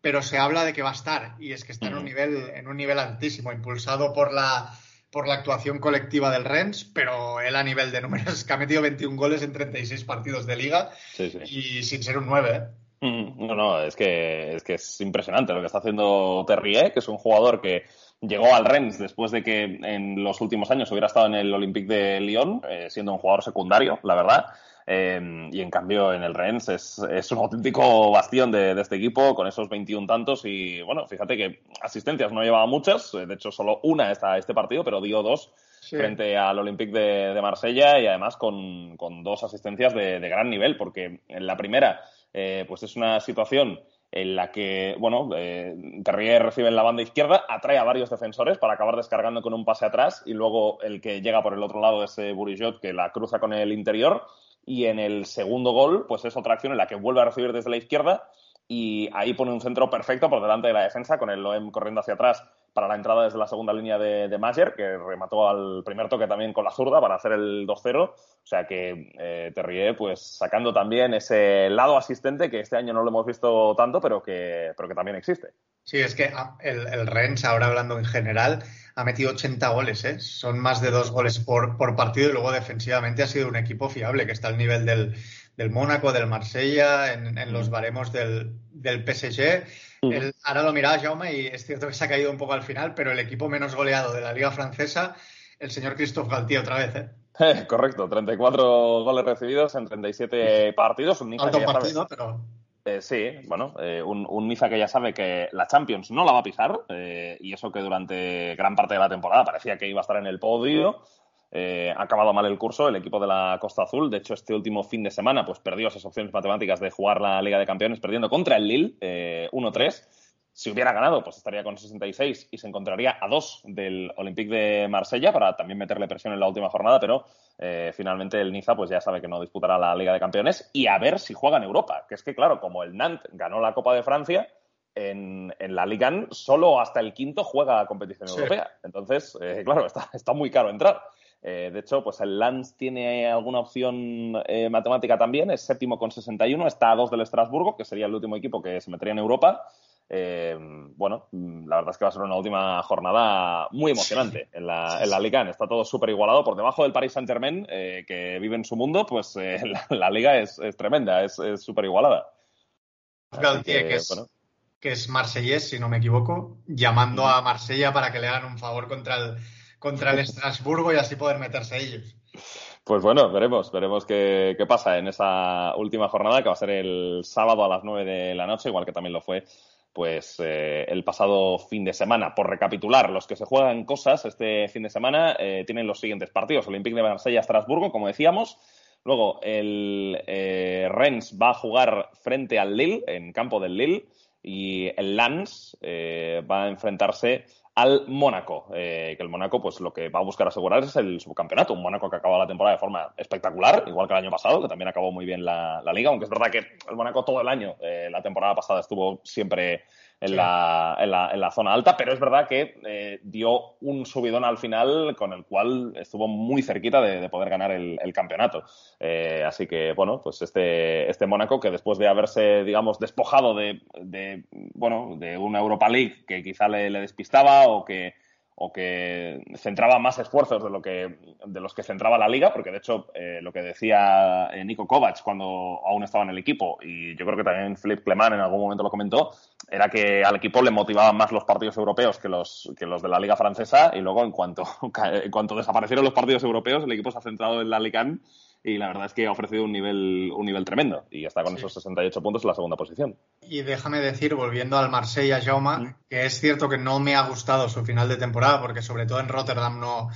pero se habla de que va a estar. Y es que está en un nivel, en un nivel altísimo, impulsado por la, por la actuación colectiva del Rennes, pero él a nivel de números, que ha metido 21 goles en 36 partidos de liga sí, sí. y sin ser un 9. ¿eh? No, no, es que, es que es impresionante lo que está haciendo Terrier, que es un jugador que llegó al Rennes después de que en los últimos años hubiera estado en el Olympique de Lyon, eh, siendo un jugador secundario, la verdad. Eh, y en cambio en el Rennes es, es un auténtico bastión de, de, este equipo con esos 21 tantos y bueno, fíjate que asistencias no llevaba muchas, de hecho solo una está este partido, pero dio dos sí. frente al Olympique de, de, Marsella y además con, con dos asistencias de, de, gran nivel, porque en la primera eh, pues es una situación en la que, bueno, eh, Terrier recibe en la banda izquierda, atrae a varios defensores para acabar descargando con un pase atrás y luego el que llega por el otro lado es eh, Burijot que la cruza con el interior y en el segundo gol, pues es otra acción en la que vuelve a recibir desde la izquierda y ahí pone un centro perfecto por delante de la defensa con el Loem corriendo hacia atrás para la entrada desde la segunda línea de, de Mayer, que remató al primer toque también con la zurda para hacer el 2-0. O sea que eh, Terrier, pues sacando también ese lado asistente que este año no lo hemos visto tanto, pero que, pero que también existe. Sí, es que el, el Rennes, ahora hablando en general, ha metido 80 goles, ¿eh? Son más de dos goles por, por partido y luego defensivamente ha sido un equipo fiable que está al nivel del, del Mónaco, del Marsella, en, en los baremos del, del PSG. Mm. El, ahora lo miraba Jaume y es cierto que se ha caído un poco al final, pero el equipo menos goleado de la Liga Francesa, el señor Christophe Galtier otra vez, ¿eh? Eh, correcto, 34 goles recibidos en 37 partidos. Un Alto partido, pero... Eh, sí, bueno, eh, un, un, Niza que ya sabe que la Champions no la va a pisar, eh, y eso que durante gran parte de la temporada parecía que iba a estar en el podio. Eh, ha acabado mal el curso el equipo de la Costa Azul. De hecho, este último fin de semana pues perdió esas opciones matemáticas de jugar la Liga de Campeones perdiendo contra el Lille eh, 1-3. Si hubiera ganado, pues estaría con 66 y se encontraría a dos del Olympique de Marsella para también meterle presión en la última jornada, pero eh, finalmente el Niza pues ya sabe que no disputará la Liga de Campeones y a ver si juega en Europa. Que es que, claro, como el Nantes ganó la Copa de Francia, en, en, la Liga solo hasta el quinto juega competición sí. europea. Entonces, eh, claro, está, está, muy caro entrar. Eh, de hecho, pues el Lens tiene alguna opción eh, matemática también, es séptimo con 61, está a dos del Estrasburgo, que sería el último equipo que se metería en Europa. Eh, bueno, la verdad es que va a ser una última jornada muy emocionante en la, en la Liga. Está todo súper igualado. Por debajo del Paris Saint Germain, eh, que vive en su mundo, pues eh, la, la, Liga es, es tremenda, es súper igualada. Que, que, es, bueno. que es marsellés, si no me equivoco, llamando a Marsella para que le hagan un favor contra el, contra el Estrasburgo y así poder meterse ellos. Pues bueno, veremos, veremos qué, qué, pasa en esa última jornada que va a ser el sábado a las 9 de la noche, igual que también lo fue pues eh, el pasado fin de semana. Por recapitular, los que se juegan cosas este fin de semana eh, tienen los siguientes partidos. Olympique de Marsella, Estrasburgo, como decíamos. Luego el eh, Rennes va a jugar frente al Lille, en campo del Lille. Y el Lens va a enfrentarse al Mónaco, eh, que el Mónaco pues lo que va a buscar asegurar es el subcampeonato, un Mónaco que acaba la temporada de forma espectacular, igual que el año pasado, que también acabó muy bien la, la liga, aunque es verdad que el Mónaco todo el año, eh, la temporada pasada estuvo siempre en, sí. la, en, la, en, la, zona alta, pero es verdad que eh, dio un subidón al final con el cual estuvo muy cerquita de, de poder ganar el, el campeonato. Eh, así que, bueno, pues este, este Mónaco que después de haberse, digamos, despojado de, de, bueno, de una Europa League que quizá le, le despistaba o que o que centraba más esfuerzos de, lo que, de los que centraba la liga, porque de hecho eh, lo que decía eh, Nico Kovac cuando aún estaba en el equipo, y yo creo que también Philip Clement en algún momento lo comentó, era que al equipo le motivaban más los partidos europeos que los, que los de la liga francesa, y luego en cuanto, en cuanto desaparecieron los partidos europeos, el equipo se ha centrado en la Liga y la verdad es que ha ofrecido un nivel, un nivel tremendo y está con sí. esos 68 puntos en la segunda posición. Y déjame decir, volviendo al Marsella, Jaume, ¿Mm? que es cierto que no me ha gustado su final de temporada, porque sobre todo en Rotterdam no,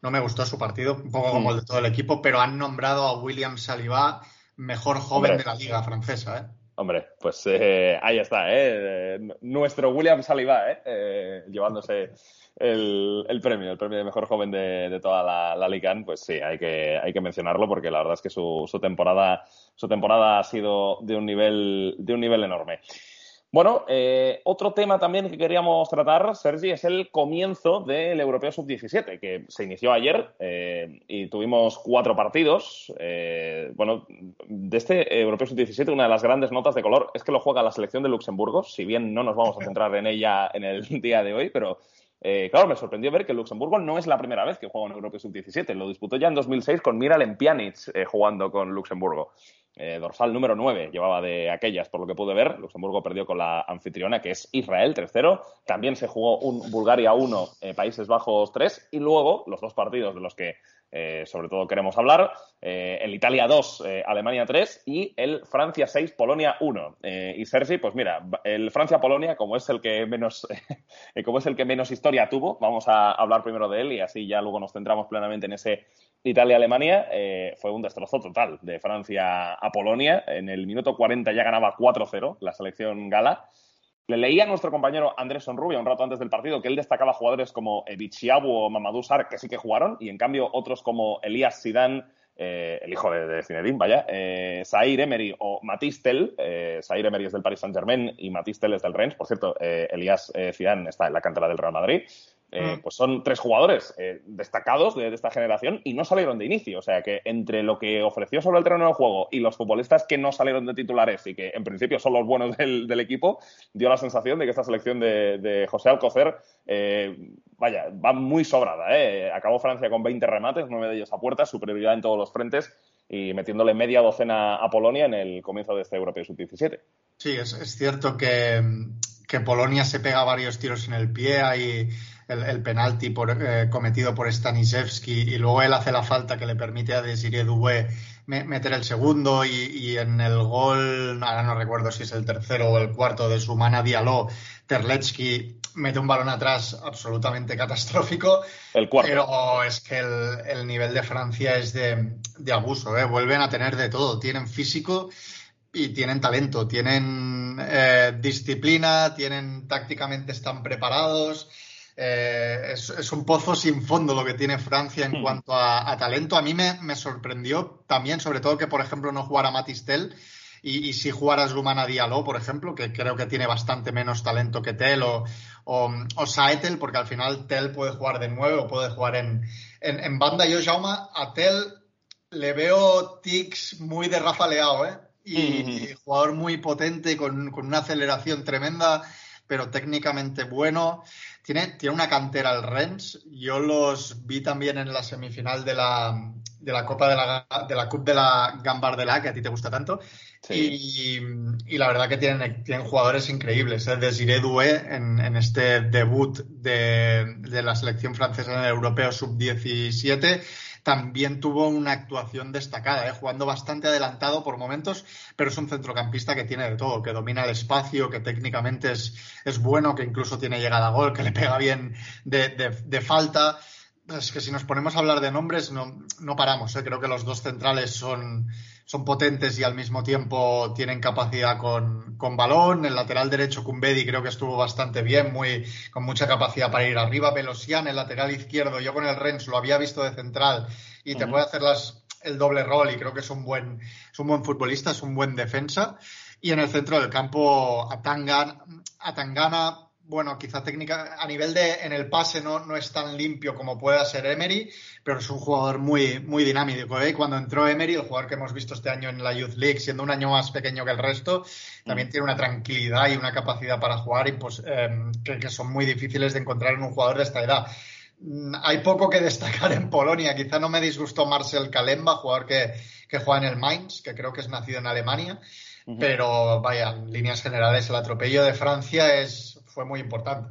no me gustó su partido, un poco como ¿Mm? el de todo el equipo, pero han nombrado a William Saliba mejor joven Hombre. de la liga francesa. ¿eh? Hombre, pues eh, ahí está, ¿eh? Nuestro William Saliba, ¿eh? eh llevándose el, el, premio, el premio de mejor joven de, de toda la, la Liga, pues sí, hay que, hay que mencionarlo porque la verdad es que su, su, temporada, su temporada ha sido de un nivel, de un nivel enorme. Bueno, eh, otro tema también que queríamos tratar, Sergi, es el comienzo del Europeo Sub-17, que se inició ayer eh, y tuvimos cuatro partidos. Eh, bueno, de este Europeo Sub-17, una de las grandes notas de color es que lo juega la selección de Luxemburgo, si bien no nos vamos a centrar en ella en el día de hoy, pero eh, claro, me sorprendió ver que Luxemburgo no es la primera vez que juega en Europeo Sub-17. Lo disputó ya en 2006 con Miralem Pjanic eh, jugando con Luxemburgo. Eh, dorsal número 9 llevaba de aquellas, por lo que pude ver. Luxemburgo perdió con la anfitriona, que es Israel 3-0. También se jugó un Bulgaria 1, Países Bajos 3. Y luego los dos partidos de los que eh, sobre todo queremos hablar, eh, el Italia 2, eh, Alemania 3 y el Francia 6, Polonia 1. y Sergi, pues mira, el Francia-Polonia, como es el que menos como es el que menos historia tuvo, vamos a hablar primero de él y así ya luego nos centramos plenamente en ese Italia-Alemania. fue un destrozo total de Francia a Polonia. En el minuto 40 ya ganaba 4-0 la selección gala. Le leía a nuestro compañero Andrés Sonrubia un rato antes del partido que él destacaba jugadores como Bichiabu o Mamadou Sar, que sí que jugaron, y en cambio otros como Elías Sidán, eh, el hijo de, de Zinedine, vaya, eh, Zaire Emery o Matistel, eh, Zaire Emery es del Paris Saint-Germain y Matistel es del Rennes, por cierto, eh, Elías Zidane está en la cantera del Real Madrid, eh, mm. pues son tres jugadores eh, destacados de, esta generación y no salieron de inicio. O sea que entre lo que ofreció sobre el terreno de juego y los futbolistas que no salieron de titulares y que en principio son los buenos del, equipo, dio la sensación de que esta selección de, José Alcocer, eh, vaya, va muy sobrada. Acabó Francia con 20 remates, nueve de ellos a puerta, superioridad en todos los frentes y metiéndole media docena a Polonia en el comienzo de este Europeo Sub-17. Sí, es, es cierto que, que Polonia se pega varios tiros en el pie. Hay el, penalti por, eh, cometido por Stanisevski y luego él hace la falta que le permite a Desiree Doué meter el segundo y, en el gol, ahora no recuerdo si es el tercero o el cuarto de su mana Diallo, Terletsky mete un balón atrás absolutamente catastrófico. El cuarto. Pero es que el, nivel de Francia es de, abuso, ¿eh? vuelven a tener de todo, tienen físico y tienen talento, tienen eh, disciplina, tienen tácticamente están preparados. Eh, es, un pozo sin fondo lo que tiene Francia en hmm. cuanto a, talento. A mí me, sorprendió también, sobre todo, que, por ejemplo, no jugara Matistel y, si jugara Zumana Diallo, por ejemplo, que creo que tiene bastante menos talento que Tel o, o, Saetel, porque al final Tel puede jugar de nueve o puede jugar en, en, banda. Yo, Jaume, a Tel le veo tics muy de Rafa Leao, ¿eh? Y, hmm. jugador muy potente, con, con una aceleración tremenda, pero técnicamente bueno. Tiene, tiene una cantera el Rennes. Yo los vi también en la semifinal de la, de la Copa de la, de la Cup de la Gambardella, que a ti te gusta tanto. Y, y, la verdad que tienen, tienen jugadores increíbles. ¿eh? Desiree Doué en, en este debut de, de la selección francesa en el Europeo Sub-17 también tuvo una actuación destacada, ¿eh? jugando bastante adelantado por momentos, pero es un centrocampista que tiene de todo, que domina el espacio, que técnicamente es, es bueno, que incluso tiene llegada a gol, que le pega bien de, de, falta. Es que si nos ponemos a hablar de nombres no, no paramos. ¿eh? Creo que los dos centrales son, son potentes y al mismo tiempo tienen capacidad con, con balón. El lateral derecho, Kumbedi, creo que estuvo bastante bien, muy, con mucha capacidad para ir arriba. Pelosian, el lateral izquierdo, yo con el Rennes lo había visto de central y te puede hacer las, el doble rol y creo que es un buen, es un buen futbolista, es un buen defensa. Y en el centro del campo, Atangana, Atangana bueno, quizá técnica, a nivel de en el pase no, no es tan limpio como pueda ser Emery, pero es un jugador muy, muy dinámico. ¿eh? Cuando entró Emery, el jugador que hemos visto este año en la Youth League, siendo un año más pequeño que el resto, también mm. tiene una tranquilidad y una capacidad para jugar y pues, em, que, son muy difíciles de encontrar en un jugador de esta edad. Mm, hay poco que destacar en Polonia. Quizá no me disgustó Marcel Kalemba, jugador que, que juega en el Mainz, que creo que es nacido en Alemania. Pero vaya, en líneas generales, el atropello de Francia es fue muy importante.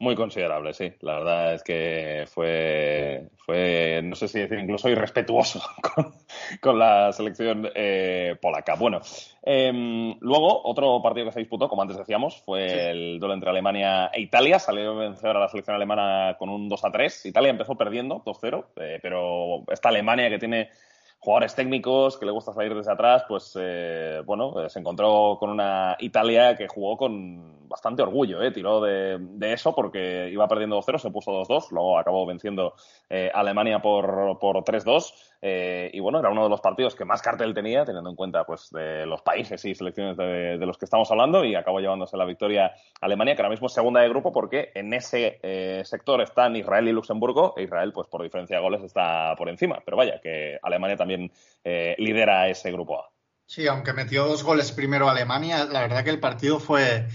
Muy considerable, sí. La verdad es que fue, fue no sé si decir, incluso irrespetuoso con, la selección eh, polaca. Bueno, em, luego otro partido que se disputó, como antes decíamos, fue el duelo entre Alemania e Italia. Salió vencedor a la selección alemana con un 2 a 3. Italia empezó perdiendo 2-0, eh, pero esta Alemania que tiene jugadores técnicos, que le gusta salir desde atrás, pues eh, bueno, eh, se encontró con una Italia que jugó con bastante orgullo, ¿eh? tiró de, eso porque iba perdiendo 2-0, se puso 2-2, luego acabó venciendo eh, Alemania por, por 3-2 eh, y bueno, era uno de los partidos que más cartel tenía, teniendo en cuenta pues de los países y selecciones de, los que estamos hablando y acabó llevándose la victoria Alemania, que ahora mismo es segunda de grupo porque en ese eh, sector están Israel y Luxemburgo e Israel pues por diferencia de goles está por encima, pero vaya, que Alemania también lidera ese grupo A. Sí, aunque metió dos goles primero Alemania, la verdad que el partido fue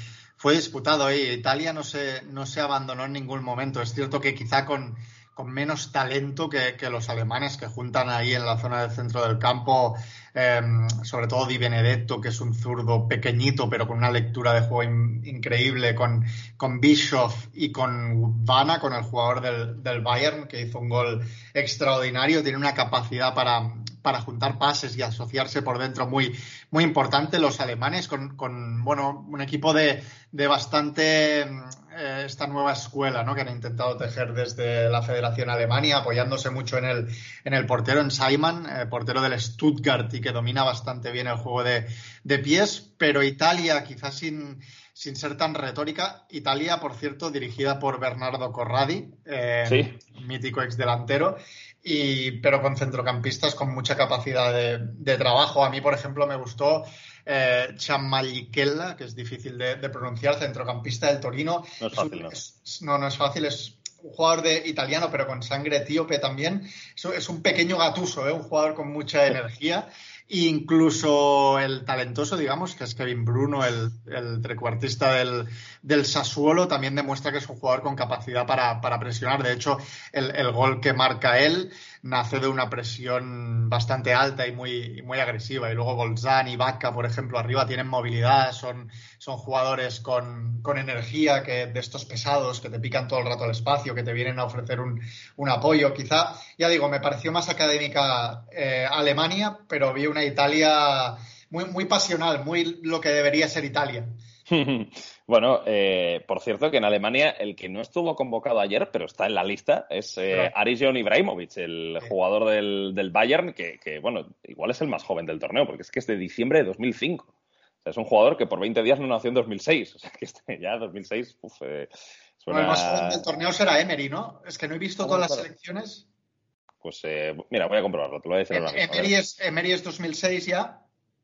fue disputado y Italia no se, no se abandonó en ningún momento. Es cierto que quizá con, con menos talento que, que, los alemanes que juntan ahí en la zona del centro del campo, eh, sobre todo Di Benedetto, que es un zurdo pequeñito pero con una lectura de juego in, increíble, con, con Bischoff y con Vana, con el jugador del, del Bayern, que hizo un gol extraordinario, tiene una capacidad para, para juntar pases y asociarse por dentro muy, muy importante los alemanes con, con bueno, un equipo de, de bastante eh, esta nueva escuela ¿no? que han intentado tejer desde la Federación Alemania, apoyándose mucho en el, en el portero, en Simon, eh, portero del Stuttgart y que domina bastante bien el juego de, de pies, pero Italia quizás sin, sin ser tan retórica. Italia, por cierto, dirigida por Bernardo Corradi, eh, sí. mítico ex delantero, y, pero con centrocampistas con mucha capacidad de, de trabajo. A mí, por ejemplo, me gustó eh, Chamaliquella, que es difícil de, de, pronunciar, centrocampista del Torino. No es fácil, ¿no? Es, no, no es fácil, es un jugador de italiano, pero con sangre etíope también. Es, es un pequeño gatuso, ¿eh? un jugador con mucha energía. Incluso el talentoso, digamos, que es Kevin Bruno, el, el trecuartista del, del, Sassuolo, también demuestra que es un jugador con capacidad para, para presionar. De hecho, el, el, gol que marca él nace de una presión bastante alta y muy, muy agresiva. Y luego Bolzán y Vaca, por ejemplo, arriba tienen movilidad, son, son jugadores con, con, energía, que, de estos pesados que te pican todo el rato el espacio, que te vienen a ofrecer un, un apoyo. Quizá, ya digo, me pareció más académica eh, Alemania, pero vi una Italia muy, muy pasional, muy lo que debería ser Italia. Bueno, eh, por cierto que en Alemania el que no estuvo convocado ayer, pero está en la lista, es eh, Arijon Ibrahimovic, el jugador del, del Bayern, que, que, bueno, igual es el más joven del torneo, porque es que es de diciembre de 2005. O sea, es un jugador que por 20 días no nació en 2006. O sea, que este, ya 2006, uf, eh, suena... bueno, el más joven del torneo será Emery, ¿no? Es que no he visto todas las selecciones. Pues eh, mira, voy a comprobarlo, te lo voy a decir ahora mismo. Emery es, Emery es 2006 ya.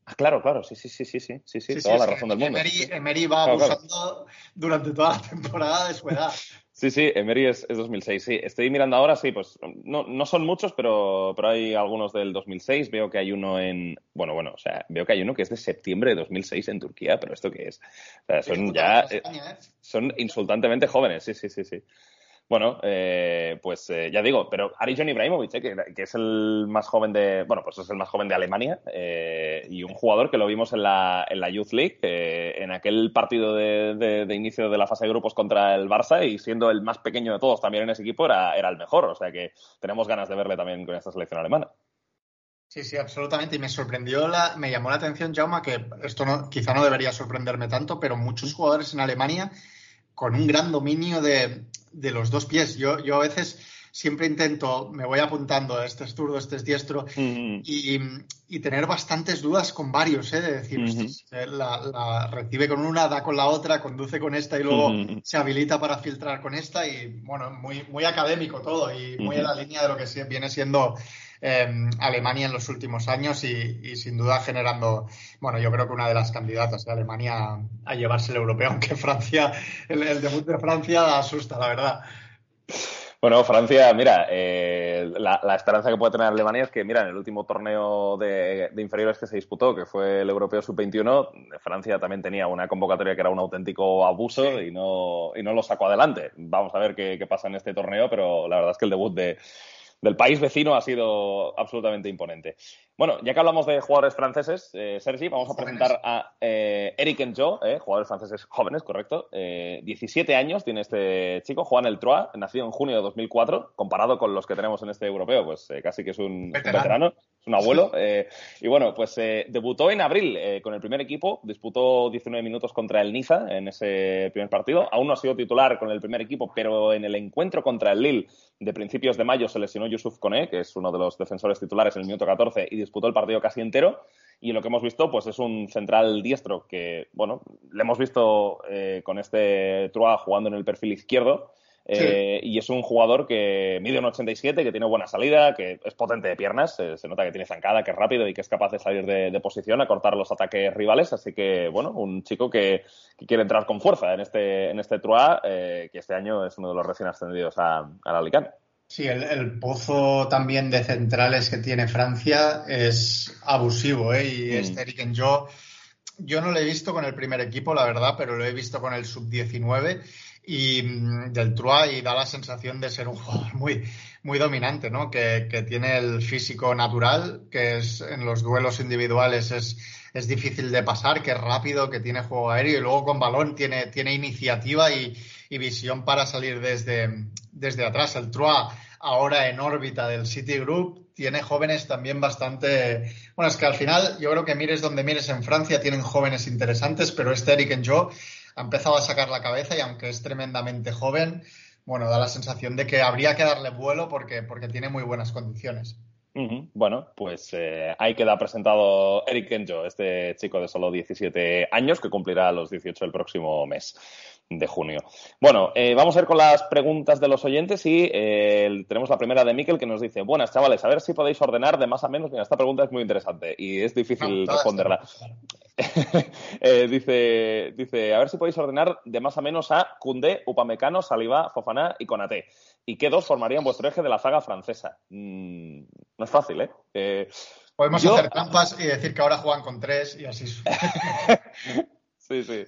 Ah, claro, claro, sí, sí, sí, sí, sí, sí, sí, toda sí, la razón del mundo. Emery, Emery va claro, abusando claro. durante toda la temporada de su edad. Sí, sí, Emery es, es, 2006, sí. Estoy mirando ahora, sí, pues no, no son muchos, pero, pero hay algunos del 2006. Veo que hay uno en, bueno, bueno, o sea, veo que hay uno que es de septiembre de 2006 en Turquía, pero ¿esto qué es? O sea, son ya, España, ¿eh? son insultantemente jóvenes, sí, sí, sí, sí. Bueno, eh, pues eh, ya digo, pero Arijon Ibrahimovic, eh, que, es el más joven de, bueno, pues es el más joven de Alemania eh, y un jugador que lo vimos en la, en la Youth League, en aquel partido de, de, de, inicio de la fase de grupos contra el Barça y siendo el más pequeño de todos también en ese equipo era, era el mejor, o sea que tenemos ganas de verle también con esta selección alemana. Sí, sí, absolutamente. Y me sorprendió, la, me llamó la atención, Jauma, que esto no, quizá no debería sorprenderme tanto, pero muchos jugadores en Alemania con un gran dominio de, de los dos pies. Yo, yo, a veces siempre intento, me voy apuntando, este es zurdo, este es diestro, uh -huh. y, y, tener bastantes dudas con varios, ¿eh? de decir, uh -huh. la, la, recibe con una, da con la otra, conduce con esta y luego uh -huh. se habilita para filtrar con esta, y bueno, muy, muy académico todo y muy en la línea de lo que viene siendo eh, Alemania en los últimos años y, y, sin duda generando, bueno, yo creo que una de las candidatas de Alemania a llevarse el europeo, aunque Francia, el, el debut de Francia asusta, la verdad. Bueno, Francia, mira, eh, la, la, esperanza que puede tener Alemania es que, mira, en el último torneo de, de inferiores que se disputó, que fue el Europeo Sub-21, Francia también tenía una convocatoria que era un auténtico abuso sí. y, no, y no lo sacó adelante. Vamos a ver qué, qué pasa en este torneo, pero la verdad es que el debut de, del país vecino ha sido absolutamente imponente. Bueno, ya que hablamos de jugadores franceses, eh, Sergi, vamos a presentar a eh, Eric Enjo, eh, jugadores franceses jóvenes, correcto. 17 años tiene este chico, Juan El Troyes, nacido en junio de 2004, comparado con los que tenemos en este europeo, pues casi que es un veterano. veterano. Es un abuelo. Eh, y bueno, pues eh, debutó en abril con el primer equipo, disputó 19 minutos contra el Niza en ese primer partido. Aún no ha sido titular con el primer equipo, pero en el encuentro contra el Lille de principios de mayo se lesionó Yusuf Kone, que es uno de los defensores titulares en el minuto 14, y disputó el partido casi entero. Y lo que hemos visto, pues es un central diestro que, bueno, le hemos visto con este Trua jugando en el perfil izquierdo. Eh, y es un jugador que mide un 87, que tiene buena salida, que es potente de piernas, eh, se nota que tiene zancada, que es rápido y que es capaz de salir de, posición a cortar los ataques rivales. Así que, bueno, un chico que, quiere entrar con fuerza en este, en este Troyes, eh, que este año es uno de los recién ascendidos a, la Alicante. Sí, el, pozo también de centrales que tiene Francia es abusivo, ¿eh? Y mm. este Eric yo, yo no lo he visto con el primer equipo, la verdad, pero lo he visto con el sub-19 y mm, del Troyes y da la sensación de ser un jugador muy, muy dominante, ¿no? Que, tiene el físico natural, que es en los duelos individuales es, es, difícil de pasar, que es rápido, que tiene juego aéreo y luego con balón tiene, tiene iniciativa y, visión para salir desde, desde atrás. El Troyes ahora en órbita del City Group tiene jóvenes también bastante... Bueno, es que al final yo creo que mires donde mires en Francia tienen jóvenes interesantes, pero este Eric en ha empezado a sacar la cabeza y aunque es tremendamente joven, bueno, da la sensación de que habría que darle vuelo porque, porque tiene muy buenas condiciones. Bueno, pues eh, ahí queda presentado Eric Enjo, este chico de solo 17 años que cumplirá los 18 el próximo mes de junio. Bueno, eh, vamos a ir con las preguntas de los oyentes y eh, tenemos la primera de Miquel que nos dice, buenas chavales, a ver si podéis ordenar de más a menos. Mira, esta pregunta es muy interesante y es difícil responderla. Eh, dice, dice, a ver si podéis ordenar de más a menos a Cundé, Upamecano, Saliba, Fofana y Konaté. ¿Y qué dos formarían vuestro eje de la saga francesa? Mm, no es fácil, ¿eh? eh Podemos hacer trampas y decir que ahora juegan con tres y así. sí, sí.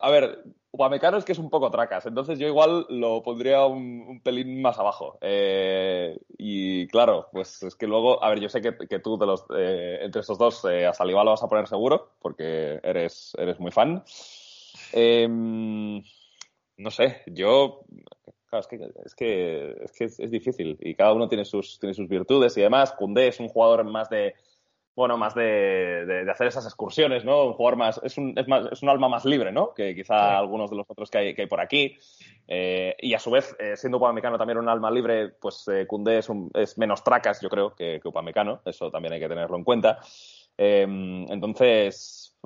A ver, Upamecano es que es un poco tracas, entonces yo igual lo pondría un, pelín más abajo. Eh, y claro, pues es que luego, a ver, yo sé que, tú de los, eh, entre estos dos eh, a Saliba lo vas a poner seguro, porque eres, eres muy fan. Em, no sé, yo Claro, es que, es que, es, que es, difícil y cada uno tiene sus, tiene sus virtudes y además Cundé es un jugador más de, bueno, más de, hacer esas excursiones, ¿no? Un jugador más es, un, es, más, es un alma más libre, ¿no? Que quizá algunos de los otros que hay, que hay por aquí. Eh, y a su vez, eh, siendo Upamecano también un alma libre, pues eh, es, es, menos tracas, yo creo, que, que, Upamecano. Eso también hay que tenerlo en cuenta. Em, entonces,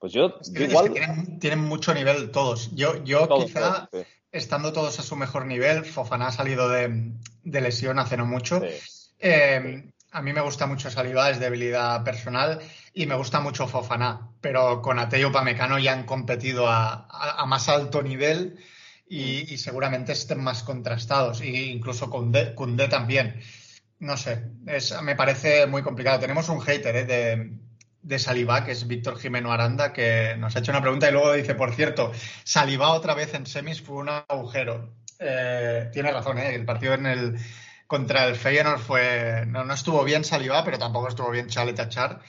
pues yo, igual... tienen, mucho nivel todos. Yo, yo quizá, estando todos a su mejor nivel, Fofana ha salido de, lesión hace no mucho. Em, a mí me gusta mucho Saliba, es debilidad personal, y me gusta mucho Fofana, pero con Ate y Upamecano ya han competido a, más alto nivel y, seguramente estén más contrastados, e incluso con D también. No sé, me parece muy complicado. Tenemos un hater ¿eh? de, de Saliba, que es Víctor Jimeno Aranda, que nos ha hecho una pregunta y luego dice, por cierto, Saliba otra vez en semis fue un agujero. Eh, tiene razón, ¿eh? el partido en el contra el Feyenoord fue. No, no estuvo bien Saliba, pero tampoco estuvo bien Chaletachar.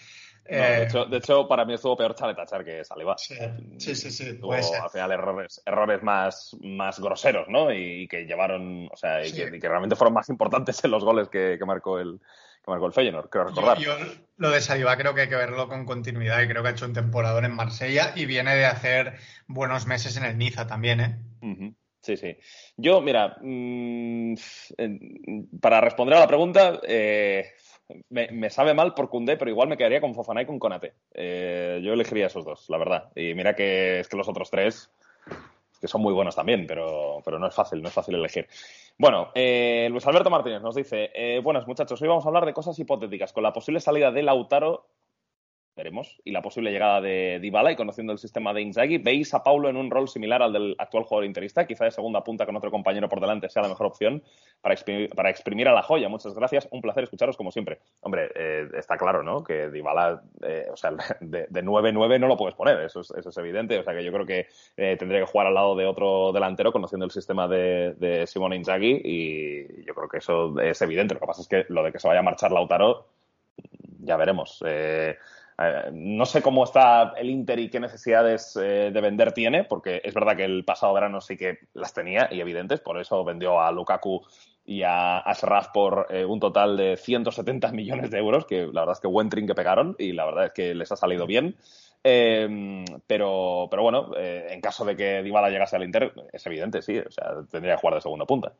Eh, de, hecho, para mí estuvo peor Chaletachar que Saliba. Sí, sí, sí. Tuvo al final errores, errores más, más groseros, ¿no? Y, que llevaron, o sea, y, que, realmente fueron más importantes en los goles que, marcó el, que marcó el Feyenoord, creo recordar. Yo, lo de Saliba creo que hay que verlo con continuidad y creo que ha hecho un temporador en Marsella y viene de hacer buenos meses en el Niza también, ¿eh? Sí, sí. Yo, mira, mm, para responder a la pregunta, eh, me, sabe mal por Cundé, pero igual me quedaría con Fofana y con Conate. Eh, yo elegiría esos dos, la verdad. Y mira que es que los otros tres que son muy buenos también, pero, pero no es fácil, no es fácil elegir. Bueno, eh, Luis Alberto Martínez nos dice, buenas muchachos, hoy vamos a hablar de cosas hipotéticas. Con la posible salida de Lautaro, veremos, y la posible llegada de Dybala y conociendo el sistema de Inzaghi, ¿veis a Paulo en un rol similar al del actual jugador interista? Quizá de segunda punta con otro compañero por delante sea la mejor opción para exprimir, para exprimir a la joya. Muchas gracias, un placer escucharos como siempre. Hombre, eh, está claro, ¿no? Que Dybala, eh, o sea, de, 9-9 no lo puedes poner, eso es, eso es, evidente. O sea, que yo creo que eh, tendría que jugar al lado de otro delantero conociendo el sistema de, de Simone Inzaghi y yo creo que eso es evidente. Lo que pasa es que lo de que se vaya a marchar Lautaro, ya veremos. Eh, eh, no sé cómo está el Inter y qué necesidades de vender tiene, porque es verdad que el pasado verano sí que las tenía y evidentes, por eso vendió a Lukaku y a Ashraf por un total de 170 millones de euros, que la verdad es que buen trin que pegaron y la verdad es que les ha salido bien. Eh, pero, pero bueno, eh, en caso de que Dybala llegase al Inter, es evidente, sí, o sea, tendría que jugar de segunda punta.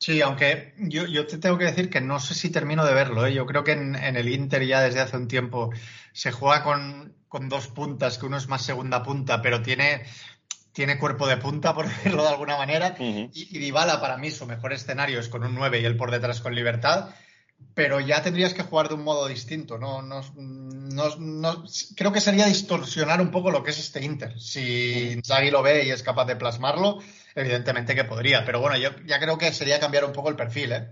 Sí, aunque yo, te tengo que decir que no sé si termino de verlo. ¿eh? Yo creo que en, el Inter ya desde hace un tiempo se juega con, con, dos puntas, que uno es más segunda punta, pero tiene, tiene cuerpo de punta, por decirlo de alguna manera. y, y Dybala, para mí, su mejor escenario es con un 9 y él por detrás con libertad pero ya tendrías que jugar de un modo distinto. No, no, no, creo que sería distorsionar un poco lo que es este Inter. Si Zagui lo ve y es capaz de plasmarlo, evidentemente que podría. Pero bueno, yo ya creo que sería cambiar un poco el perfil, ¿eh?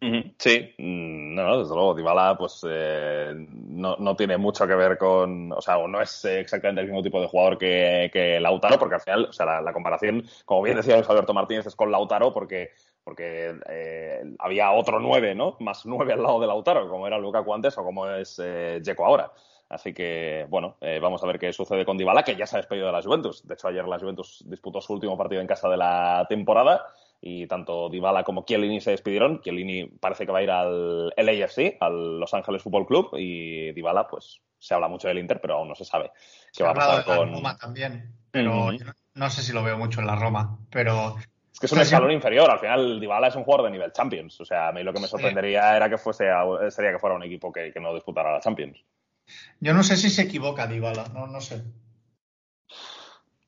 Sí, mm, no, desde luego, Dybala pues eh, no, no, tiene mucho que ver con, o sea, no es exactamente el mismo tipo de jugador que, que Lautaro, porque al final, o sea, la, la comparación, como bien decía Alberto Martínez, es con Lautaro, porque porque eh, había otro nueve, ¿no? Más nueve al lado de Lautaro, como era Lukaku antes o como es eh, ahora. Así que, bueno, eh, vamos a ver qué sucede con Dybala, que ya se ha despedido de la Juventus. De hecho, ayer la Juventus disputó su último partido en casa de la temporada y tanto Dybala como Chiellini se despidieron. Chiellini parece que va a ir al LAFC, al Los Ángeles Football Club, y Dybala, pues, se habla mucho del Inter, pero aún no se sabe qué va a pasar con... Roma también, pero no sé si lo veo mucho en la Roma, pero es que es un escalón inferior. Al final, Dybala es un jugador de nivel Champions. O sea, a mí lo que me sorprendería era que fuese sería que fuera un equipo que, no disputara la Champions. Yo no sé si se equivoca Dybala, no, no sé.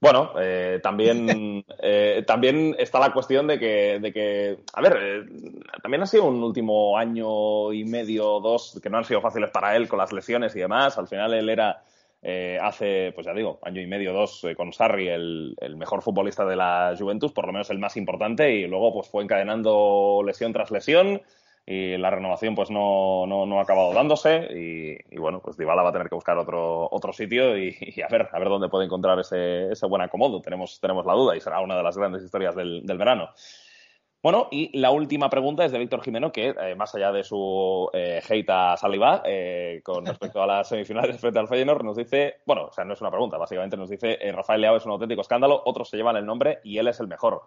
Bueno, eh, también, eh, también está la cuestión de que, de que a ver, eh, también ha sido un último año y medio, dos, que no han sido fáciles para él con las lesiones y demás. Al final él era eh, hace, pues ya digo, año y medio, dos, eh, con Sarri, el, mejor futbolista de la Juventus, por lo menos el más importante, y luego pues fue encadenando lesión tras lesión y la renovación pues no, no, ha acabado dándose y, bueno, pues Dybala va a tener que buscar otro, otro sitio y, a ver, a ver dónde puede encontrar ese, ese buen acomodo. Tenemos, tenemos la duda y será una de las grandes historias del, del verano. Bueno, y la última pregunta es de Víctor Jimeno, que eh, más allá de su eh, hate a Saliba, eh, con respecto a las semifinales frente al Feyenoord, nos dice, bueno, o sea, no es una pregunta, básicamente nos dice, Rafael Leao es un auténtico escándalo, otros se llevan el nombre y él es el mejor.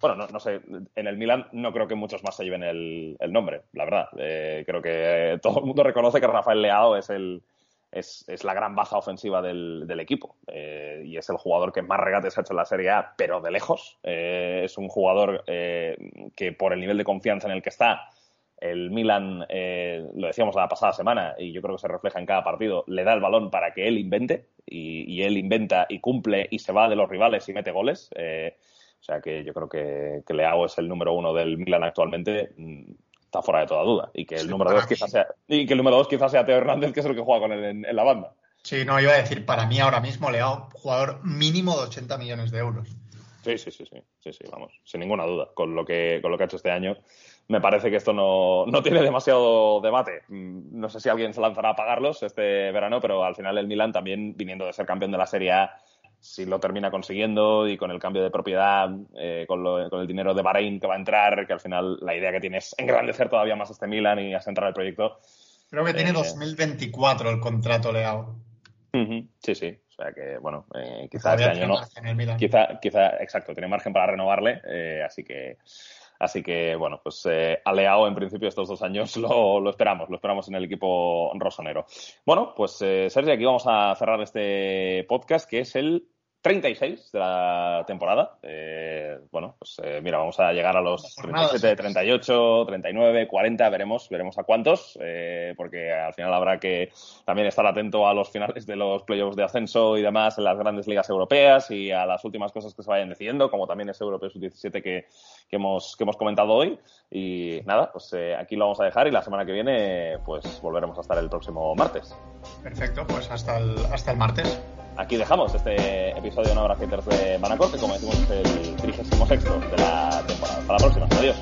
Bueno, no, sé, en el Milan no creo que muchos más se lleven el, el nombre, la verdad. creo que todo el mundo reconoce que Rafael Leao es el, es, la gran baja ofensiva del, equipo. Eh, y es el jugador que más regates ha hecho en la Serie A, pero de lejos. Eh, es un jugador eh, que por el nivel de confianza en el que está, el Milan, lo decíamos la pasada semana, y yo creo que se refleja en cada partido, le da el balón para que él invente, y, él inventa y cumple y se va de los rivales y mete goles. O sea que yo creo que, que Leao es el número uno del Milan actualmente mm, está fuera de toda duda. Y que el número dos quizás sea, y que el número dos quizás sea Teo Hernández, que es el que juega con él en, la banda. Sí, no, iba a decir, para mí ahora mismo le un jugador mínimo de 80 millones de euros. Sí, sí, sí, sí, sí, sí, vamos, sin ninguna duda, con lo que, con lo que ha hecho este año. Me parece que esto no, no tiene demasiado debate. Mm, no sé si alguien se lanzará a pagarlos este verano, pero al final el Milan también, viniendo de ser campeón de la Serie A, si lo termina consiguiendo y con el cambio de propiedad, eh, con, el dinero de Bahrein que va a entrar, que al final la idea que tiene es engrandecer todavía más este Milan y centrar el proyecto. Creo que tiene 2024 eh, el contrato Leao. sí, sí. O sea que, bueno, eh, quizá este año no. Quizá, quizá, exacto, tiene margen para renovarle, así que. Así que, bueno, pues eh, Leao en principio estos dos años lo, lo, esperamos, lo esperamos en el equipo rosonero. Bueno, pues eh, Sergio, aquí vamos a cerrar este podcast que es el 36 de la temporada. Eh, bueno, pues eh, mira, vamos a llegar a los 37, 38, 39, 40, veremos, veremos a cuántos, eh, porque al final habrá que también estar atento a los finales de los playoffs de ascenso y demás en las grandes ligas europeas y a las últimas cosas que se vayan decidiendo, como también es Europeo Sub-17 que, que, hemos, que hemos comentado hoy. Y nada, pues aquí lo vamos a dejar y la semana que viene pues volveremos a estar el próximo martes. Perfecto, pues hasta el, hasta el martes aquí dejamos este episodio de Una Hora Haters de Manacor, que como decimos es el 36 de la temporada. Hasta la próxima. Adiós.